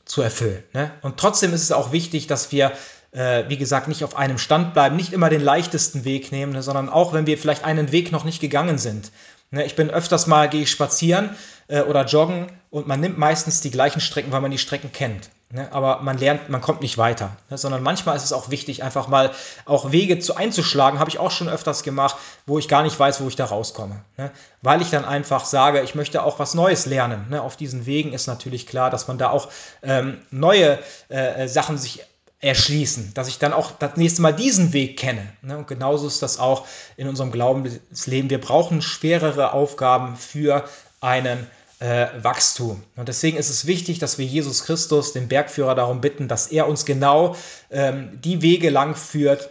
zu erfüllen. Ne? Und trotzdem ist es auch wichtig, dass wir äh, wie gesagt, nicht auf einem Stand bleiben, nicht immer den leichtesten Weg nehmen, ne, sondern auch, wenn wir vielleicht einen Weg noch nicht gegangen sind. Ne, ich bin öfters mal, gehe ich spazieren äh, oder joggen und man nimmt meistens die gleichen Strecken, weil man die Strecken kennt. Ne? Aber man lernt, man kommt nicht weiter. Ne? Sondern manchmal ist es auch wichtig, einfach mal auch Wege zu einzuschlagen, habe ich auch schon öfters gemacht, wo ich gar nicht weiß, wo ich da rauskomme. Ne? Weil ich dann einfach sage, ich möchte auch was Neues lernen. Ne? Auf diesen Wegen ist natürlich klar, dass man da auch ähm, neue äh, Sachen sich erschließen, dass ich dann auch das nächste Mal diesen Weg kenne. Ne? Und genauso ist das auch in unserem Glaubensleben. Wir brauchen schwerere Aufgaben für einen äh, Wachstum. Und deswegen ist es wichtig, dass wir Jesus Christus, den Bergführer, darum bitten, dass er uns genau ähm, die Wege lang führt,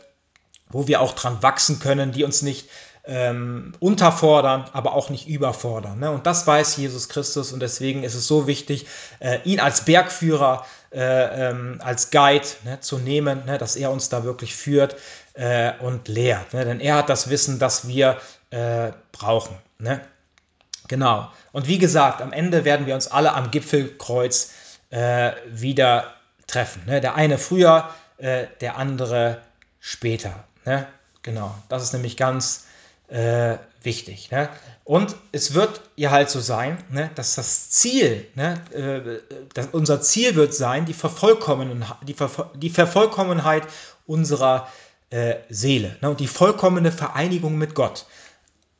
wo wir auch dran wachsen können, die uns nicht ähm, unterfordern, aber auch nicht überfordern. Ne? Und das weiß Jesus Christus und deswegen ist es so wichtig, äh, ihn als Bergführer, äh, ähm, als Guide ne, zu nehmen, ne, dass er uns da wirklich führt äh, und lehrt. Ne? Denn er hat das Wissen, das wir äh, brauchen. Genau. Und wie gesagt, am Ende werden wir uns alle am Gipfelkreuz äh, wieder treffen. Ne? Der eine früher, äh, der andere später. Ne? Genau. Das ist nämlich ganz äh, wichtig. Ne? Und es wird ja halt so sein, ne, dass das Ziel, ne, äh, unser Ziel wird sein, die, Vervollkommenheit, die, Ver die Vervollkommenheit unserer äh, Seele ne, und die vollkommene Vereinigung mit Gott.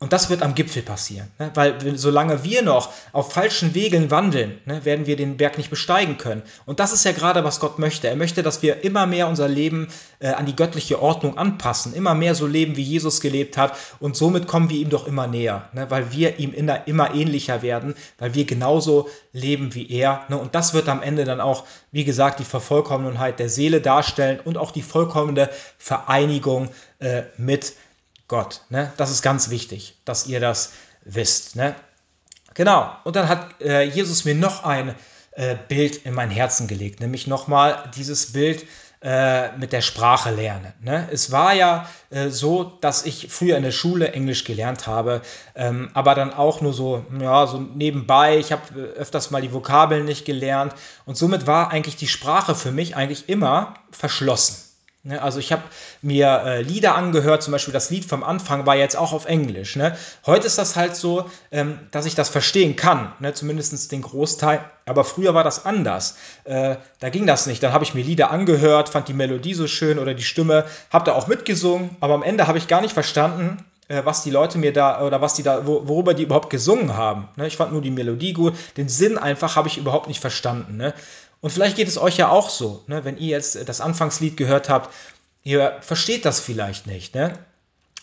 Und das wird am Gipfel passieren, ne? weil solange wir noch auf falschen Wegen wandeln, ne, werden wir den Berg nicht besteigen können. Und das ist ja gerade, was Gott möchte. Er möchte, dass wir immer mehr unser Leben äh, an die göttliche Ordnung anpassen, immer mehr so leben, wie Jesus gelebt hat. Und somit kommen wir ihm doch immer näher, ne? weil wir ihm immer, immer ähnlicher werden, weil wir genauso leben wie er. Ne? Und das wird am Ende dann auch, wie gesagt, die Vervollkommenheit der Seele darstellen und auch die vollkommene Vereinigung äh, mit Gott. Ne? Das ist ganz wichtig, dass ihr das wisst. Ne? Genau. Und dann hat äh, Jesus mir noch ein äh, Bild in mein Herzen gelegt, nämlich nochmal dieses Bild äh, mit der Sprache lernen. Ne? Es war ja äh, so, dass ich früher in der Schule Englisch gelernt habe, ähm, aber dann auch nur so, ja, so nebenbei. Ich habe äh, öfters mal die Vokabeln nicht gelernt und somit war eigentlich die Sprache für mich eigentlich immer verschlossen. Ne? Also ich habe mir äh, Lieder angehört, zum Beispiel das Lied vom Anfang war jetzt auch auf Englisch. Ne? Heute ist das halt so, ähm, dass ich das verstehen kann, ne? zumindest den Großteil. Aber früher war das anders. Äh, da ging das nicht. Dann habe ich mir Lieder angehört, fand die Melodie so schön oder die Stimme, habe da auch mitgesungen, aber am Ende habe ich gar nicht verstanden, äh, was die Leute mir da oder was die da, worüber die überhaupt gesungen haben. Ne? Ich fand nur die Melodie gut, den Sinn einfach habe ich überhaupt nicht verstanden. Und vielleicht geht es euch ja auch so, ne? wenn ihr jetzt das Anfangslied gehört habt, ihr versteht das vielleicht nicht. Ne?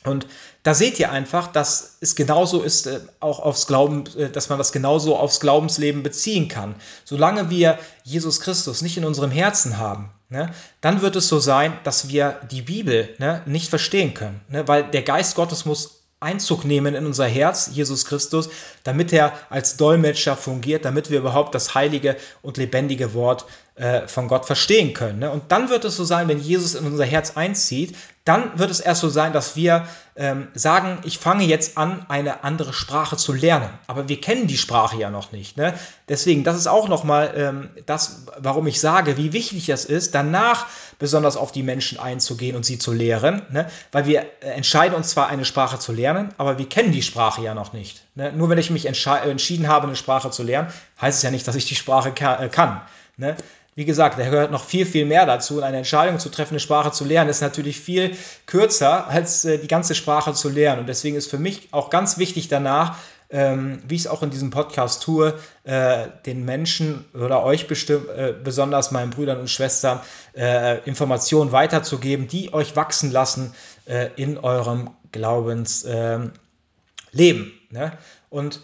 Und da seht ihr einfach, dass es genauso ist, äh, auch aufs Glauben, äh, dass man das genauso aufs Glaubensleben beziehen kann. Solange wir Jesus Christus nicht in unserem Herzen haben, ne, dann wird es so sein, dass wir die Bibel ne, nicht verstehen können. Ne, weil der Geist Gottes muss Einzug nehmen in unser Herz, Jesus Christus, damit er als Dolmetscher fungiert, damit wir überhaupt das heilige und lebendige Wort äh, von Gott verstehen können. Ne? Und dann wird es so sein, wenn Jesus in unser Herz einzieht, dann wird es erst so sein, dass wir ähm, sagen, ich fange jetzt an, eine andere Sprache zu lernen. Aber wir kennen die Sprache ja noch nicht. Ne? Deswegen, das ist auch nochmal ähm, das, warum ich sage, wie wichtig es ist, danach besonders auf die Menschen einzugehen und sie zu lehren. Ne? Weil wir äh, entscheiden uns zwar, eine Sprache zu lernen, aber wir kennen die Sprache ja noch nicht. Ne? Nur wenn ich mich entschieden habe, eine Sprache zu lernen, heißt es ja nicht, dass ich die Sprache ka äh, kann. Ne? Wie gesagt, da gehört noch viel, viel mehr dazu. Und eine Entscheidung zu treffen, eine Sprache zu lernen, ist natürlich viel kürzer, als äh, die ganze Sprache zu lernen. Und deswegen ist für mich auch ganz wichtig danach, ähm, wie ich es auch in diesem Podcast tue, äh, den Menschen oder euch bestimmt, äh, besonders meinen Brüdern und Schwestern, äh, Informationen weiterzugeben, die euch wachsen lassen äh, in eurem Glaubensleben. Ne? Und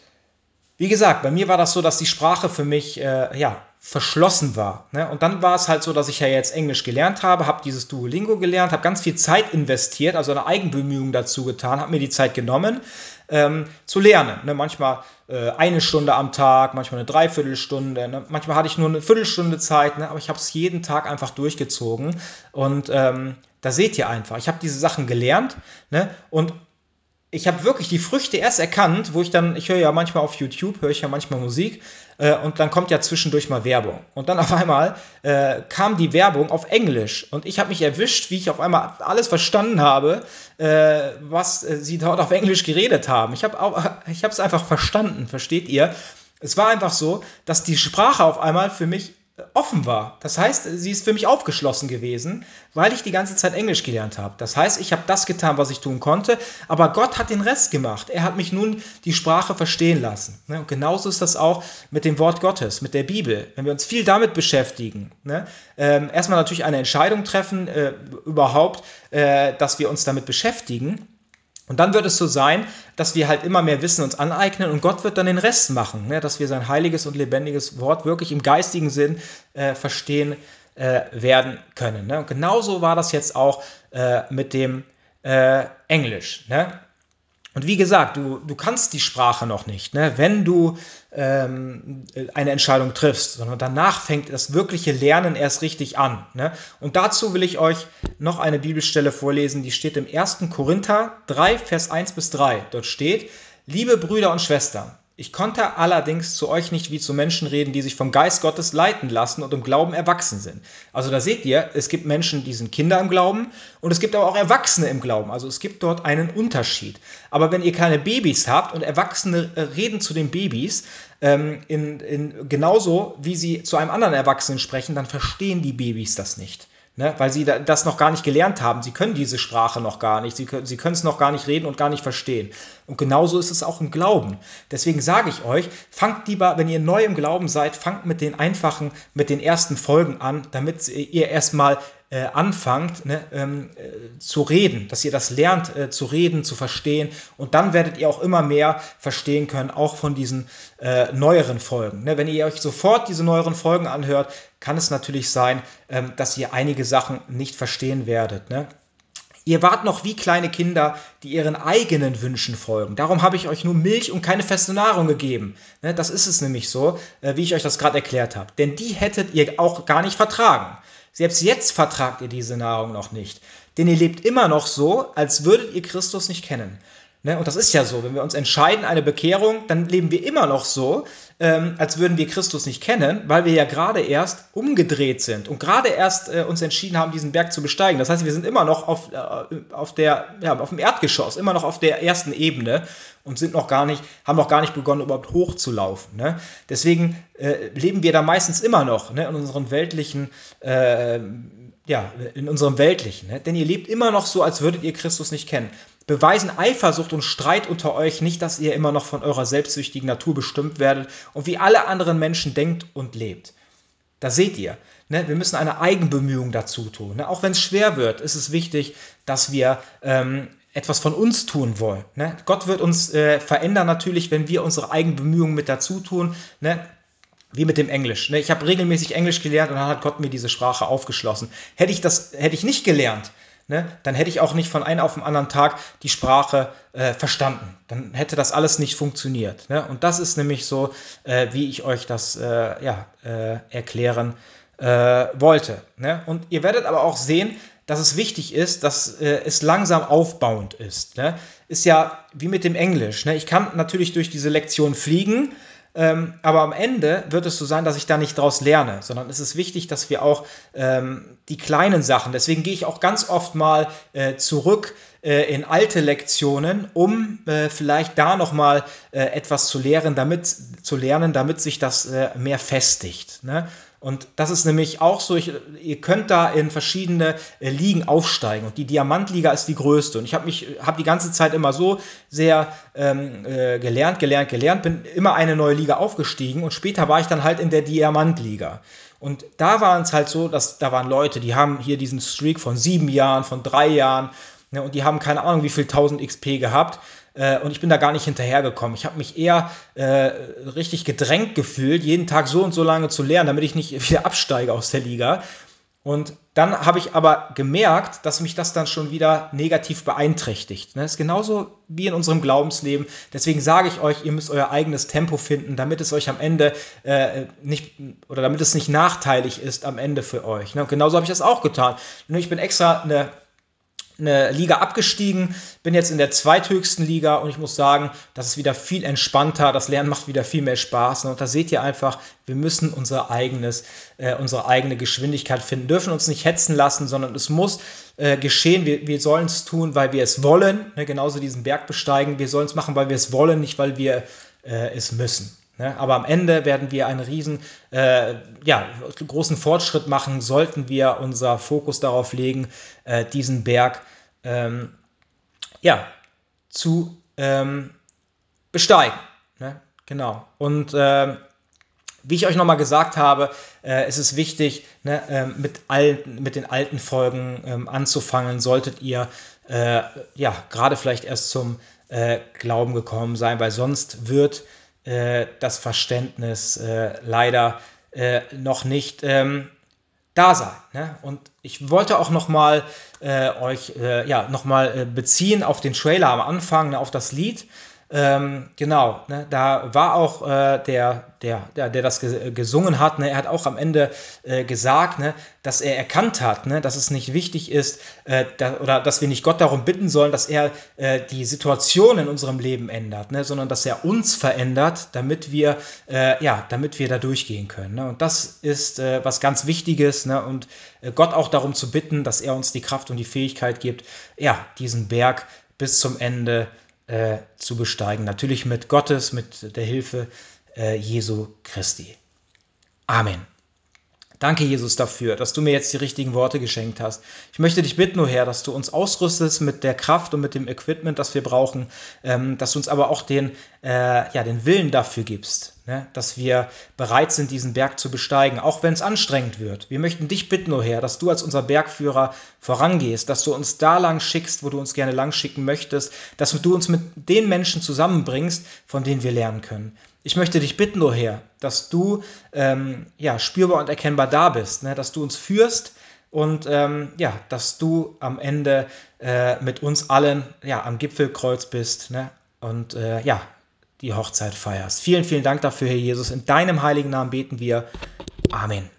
wie gesagt, bei mir war das so, dass die Sprache für mich äh, ja, verschlossen war. Ne? Und dann war es halt so, dass ich ja jetzt Englisch gelernt habe, habe dieses Duolingo gelernt, habe ganz viel Zeit investiert, also eine Eigenbemühung dazu getan, habe mir die Zeit genommen, ähm, zu lernen. Ne? Manchmal äh, eine Stunde am Tag, manchmal eine Dreiviertelstunde, ne? manchmal hatte ich nur eine Viertelstunde Zeit, ne? aber ich habe es jeden Tag einfach durchgezogen. Und ähm, da seht ihr einfach, ich habe diese Sachen gelernt ne? und ich habe wirklich die Früchte erst erkannt, wo ich dann, ich höre ja manchmal auf YouTube, höre ich ja manchmal Musik äh, und dann kommt ja zwischendurch mal Werbung. Und dann auf einmal äh, kam die Werbung auf Englisch und ich habe mich erwischt, wie ich auf einmal alles verstanden habe, äh, was äh, sie dort auf Englisch geredet haben. Ich habe es einfach verstanden, versteht ihr? Es war einfach so, dass die Sprache auf einmal für mich offen war. Das heißt, sie ist für mich aufgeschlossen gewesen, weil ich die ganze Zeit Englisch gelernt habe. Das heißt, ich habe das getan, was ich tun konnte, aber Gott hat den Rest gemacht. Er hat mich nun die Sprache verstehen lassen. Ne? Und genauso ist das auch mit dem Wort Gottes, mit der Bibel. Wenn wir uns viel damit beschäftigen, ne? ähm, erstmal natürlich eine Entscheidung treffen, äh, überhaupt, äh, dass wir uns damit beschäftigen und dann wird es so sein, dass wir halt immer mehr Wissen uns aneignen und Gott wird dann den Rest machen, ne? dass wir sein heiliges und lebendiges Wort wirklich im geistigen Sinn äh, verstehen äh, werden können. Ne? Und genauso war das jetzt auch äh, mit dem äh, Englisch. Ne? Und wie gesagt, du, du kannst die Sprache noch nicht, ne? wenn du ähm, eine Entscheidung triffst, sondern danach fängt das wirkliche Lernen erst richtig an. Ne? Und dazu will ich euch noch eine Bibelstelle vorlesen, die steht im 1. Korinther 3, Vers 1 bis 3. Dort steht, liebe Brüder und Schwestern, ich konnte allerdings zu euch nicht wie zu Menschen reden, die sich vom Geist Gottes leiten lassen und im Glauben erwachsen sind. Also da seht ihr, es gibt Menschen, die sind Kinder im Glauben und es gibt aber auch Erwachsene im Glauben. Also es gibt dort einen Unterschied. Aber wenn ihr kleine Babys habt und Erwachsene äh, reden zu den Babys, ähm, in, in, genauso wie sie zu einem anderen Erwachsenen sprechen, dann verstehen die Babys das nicht ne? weil sie das noch gar nicht gelernt haben. Sie können diese Sprache noch gar nicht. Sie sie können es noch gar nicht reden und gar nicht verstehen. Und genauso ist es auch im Glauben. Deswegen sage ich euch, fangt lieber, wenn ihr neu im Glauben seid, fangt mit den einfachen, mit den ersten Folgen an, damit ihr erstmal äh, anfangt ne, ähm, äh, zu reden, dass ihr das lernt äh, zu reden, zu verstehen und dann werdet ihr auch immer mehr verstehen können, auch von diesen äh, neueren Folgen. Ne, wenn ihr euch sofort diese neueren Folgen anhört, kann es natürlich sein, ähm, dass ihr einige Sachen nicht verstehen werdet. Ne? Ihr wart noch wie kleine Kinder, die ihren eigenen Wünschen folgen. Darum habe ich euch nur Milch und keine feste Nahrung gegeben. Ne, das ist es nämlich so, äh, wie ich euch das gerade erklärt habe. Denn die hättet ihr auch gar nicht vertragen. Selbst jetzt vertragt ihr diese Nahrung noch nicht. Denn ihr lebt immer noch so, als würdet ihr Christus nicht kennen. Ne? Und das ist ja so, wenn wir uns entscheiden, eine Bekehrung, dann leben wir immer noch so, ähm, als würden wir Christus nicht kennen, weil wir ja gerade erst umgedreht sind und gerade erst äh, uns entschieden haben, diesen Berg zu besteigen. Das heißt, wir sind immer noch auf, äh, auf, der, ja, auf dem Erdgeschoss, immer noch auf der ersten Ebene und sind noch gar nicht, haben noch gar nicht begonnen, überhaupt hochzulaufen. Ne? Deswegen äh, leben wir da meistens immer noch ne, in unseren weltlichen äh, ja, in unserem Weltlichen. Ne? Denn ihr lebt immer noch so, als würdet ihr Christus nicht kennen. Beweisen Eifersucht und Streit unter euch nicht, dass ihr immer noch von eurer selbstsüchtigen Natur bestimmt werdet und wie alle anderen Menschen denkt und lebt. Da seht ihr, ne? wir müssen eine Eigenbemühung dazu tun. Ne? Auch wenn es schwer wird, ist es wichtig, dass wir ähm, etwas von uns tun wollen. Ne? Gott wird uns äh, verändern natürlich, wenn wir unsere Eigenbemühungen mit dazu tun. Ne? wie mit dem Englisch. Ne? Ich habe regelmäßig Englisch gelernt und dann hat Gott mir diese Sprache aufgeschlossen. Hätte ich das, hätte ich nicht gelernt, ne, dann hätte ich auch nicht von einem auf den anderen Tag die Sprache äh, verstanden. Dann hätte das alles nicht funktioniert. Ne? Und das ist nämlich so, äh, wie ich euch das äh, ja, äh, erklären äh, wollte. Ne? Und ihr werdet aber auch sehen, dass es wichtig ist, dass äh, es langsam aufbauend ist. Ne? Ist ja wie mit dem Englisch. Ne? Ich kann natürlich durch diese Lektion fliegen, ähm, aber am Ende wird es so sein, dass ich da nicht draus lerne, sondern es ist wichtig, dass wir auch ähm, die kleinen Sachen, deswegen gehe ich auch ganz oft mal äh, zurück äh, in alte Lektionen, um äh, vielleicht da nochmal äh, etwas zu lernen, damit, zu lernen, damit sich das äh, mehr festigt. Ne? Und das ist nämlich auch so, ich, ihr könnt da in verschiedene äh, Ligen aufsteigen und die Diamantliga ist die größte. Und ich habe mich, habe die ganze Zeit immer so sehr ähm, äh, gelernt, gelernt, gelernt, bin immer eine neue Liga aufgestiegen und später war ich dann halt in der Diamantliga. Und da waren es halt so, dass da waren Leute, die haben hier diesen Streak von sieben Jahren, von drei Jahren, ne, und die haben keine Ahnung, wie viel 1000 XP gehabt. Äh, und ich bin da gar nicht hinterhergekommen. Ich habe mich eher äh, richtig gedrängt gefühlt, jeden Tag so und so lange zu lernen, damit ich nicht wieder absteige aus der Liga. Und dann habe ich aber gemerkt, dass mich das dann schon wieder negativ beeinträchtigt. Das ist genauso wie in unserem Glaubensleben. Deswegen sage ich euch, ihr müsst euer eigenes Tempo finden, damit es euch am Ende äh, nicht oder damit es nicht nachteilig ist am Ende für euch. Und genauso habe ich das auch getan. Ich bin extra eine eine Liga abgestiegen, bin jetzt in der zweithöchsten Liga und ich muss sagen, das ist wieder viel entspannter, das Lernen macht wieder viel mehr Spaß. Und da seht ihr einfach, wir müssen unser eigenes, äh, unsere eigene Geschwindigkeit finden, dürfen uns nicht hetzen lassen, sondern es muss äh, geschehen. Wir, wir sollen es tun, weil wir es wollen, ne? genauso diesen Berg besteigen. Wir sollen es machen, weil wir es wollen, nicht weil wir äh, es müssen. Ne? Aber am Ende werden wir einen riesen, äh, ja, großen Fortschritt machen, sollten wir unser Fokus darauf legen, äh, diesen Berg ähm, ja, zu ähm, besteigen. Ne? Genau. Und ähm, wie ich euch nochmal gesagt habe, äh, ist es wichtig, ne, äh, mit, alten, mit den alten Folgen ähm, anzufangen, solltet ihr äh, ja gerade vielleicht erst zum äh, Glauben gekommen sein, weil sonst wird äh, das Verständnis äh, leider äh, noch nicht ähm, da sein. Ne? Und ich wollte auch noch mal äh, euch äh, ja noch mal äh, beziehen auf den Trailer am Anfang, ne, auf das Lied. Ähm, genau, ne, da war auch äh, der, der, der, der das gesungen hat, ne, er hat auch am Ende äh, gesagt, ne, dass er erkannt hat, ne, dass es nicht wichtig ist äh, da, oder dass wir nicht Gott darum bitten sollen, dass er äh, die Situation in unserem Leben ändert, ne, sondern dass er uns verändert, damit wir, äh, ja, damit wir da durchgehen können. Ne. Und das ist äh, was ganz Wichtiges ne, und Gott auch darum zu bitten, dass er uns die Kraft und die Fähigkeit gibt, ja, diesen Berg bis zum Ende zu äh, zu besteigen. Natürlich mit Gottes, mit der Hilfe äh, Jesu Christi. Amen. Danke, Jesus, dafür, dass du mir jetzt die richtigen Worte geschenkt hast. Ich möchte dich bitten, O Herr, dass du uns ausrüstest mit der Kraft und mit dem Equipment, das wir brauchen, ähm, dass du uns aber auch den, äh, ja, den Willen dafür gibst, ne? dass wir bereit sind, diesen Berg zu besteigen, auch wenn es anstrengend wird. Wir möchten dich bitten, O Herr, dass du als unser Bergführer vorangehst, dass du uns da lang schickst, wo du uns gerne lang schicken möchtest, dass du uns mit den Menschen zusammenbringst, von denen wir lernen können. Ich möchte dich bitten, O Herr, dass du ähm, ja, spürbar und erkennbar da bist, ne? dass du uns führst und ähm, ja, dass du am Ende äh, mit uns allen ja, am Gipfelkreuz bist ne? und äh, ja, die Hochzeit feierst. Vielen, vielen Dank dafür, Herr Jesus. In deinem heiligen Namen beten wir. Amen.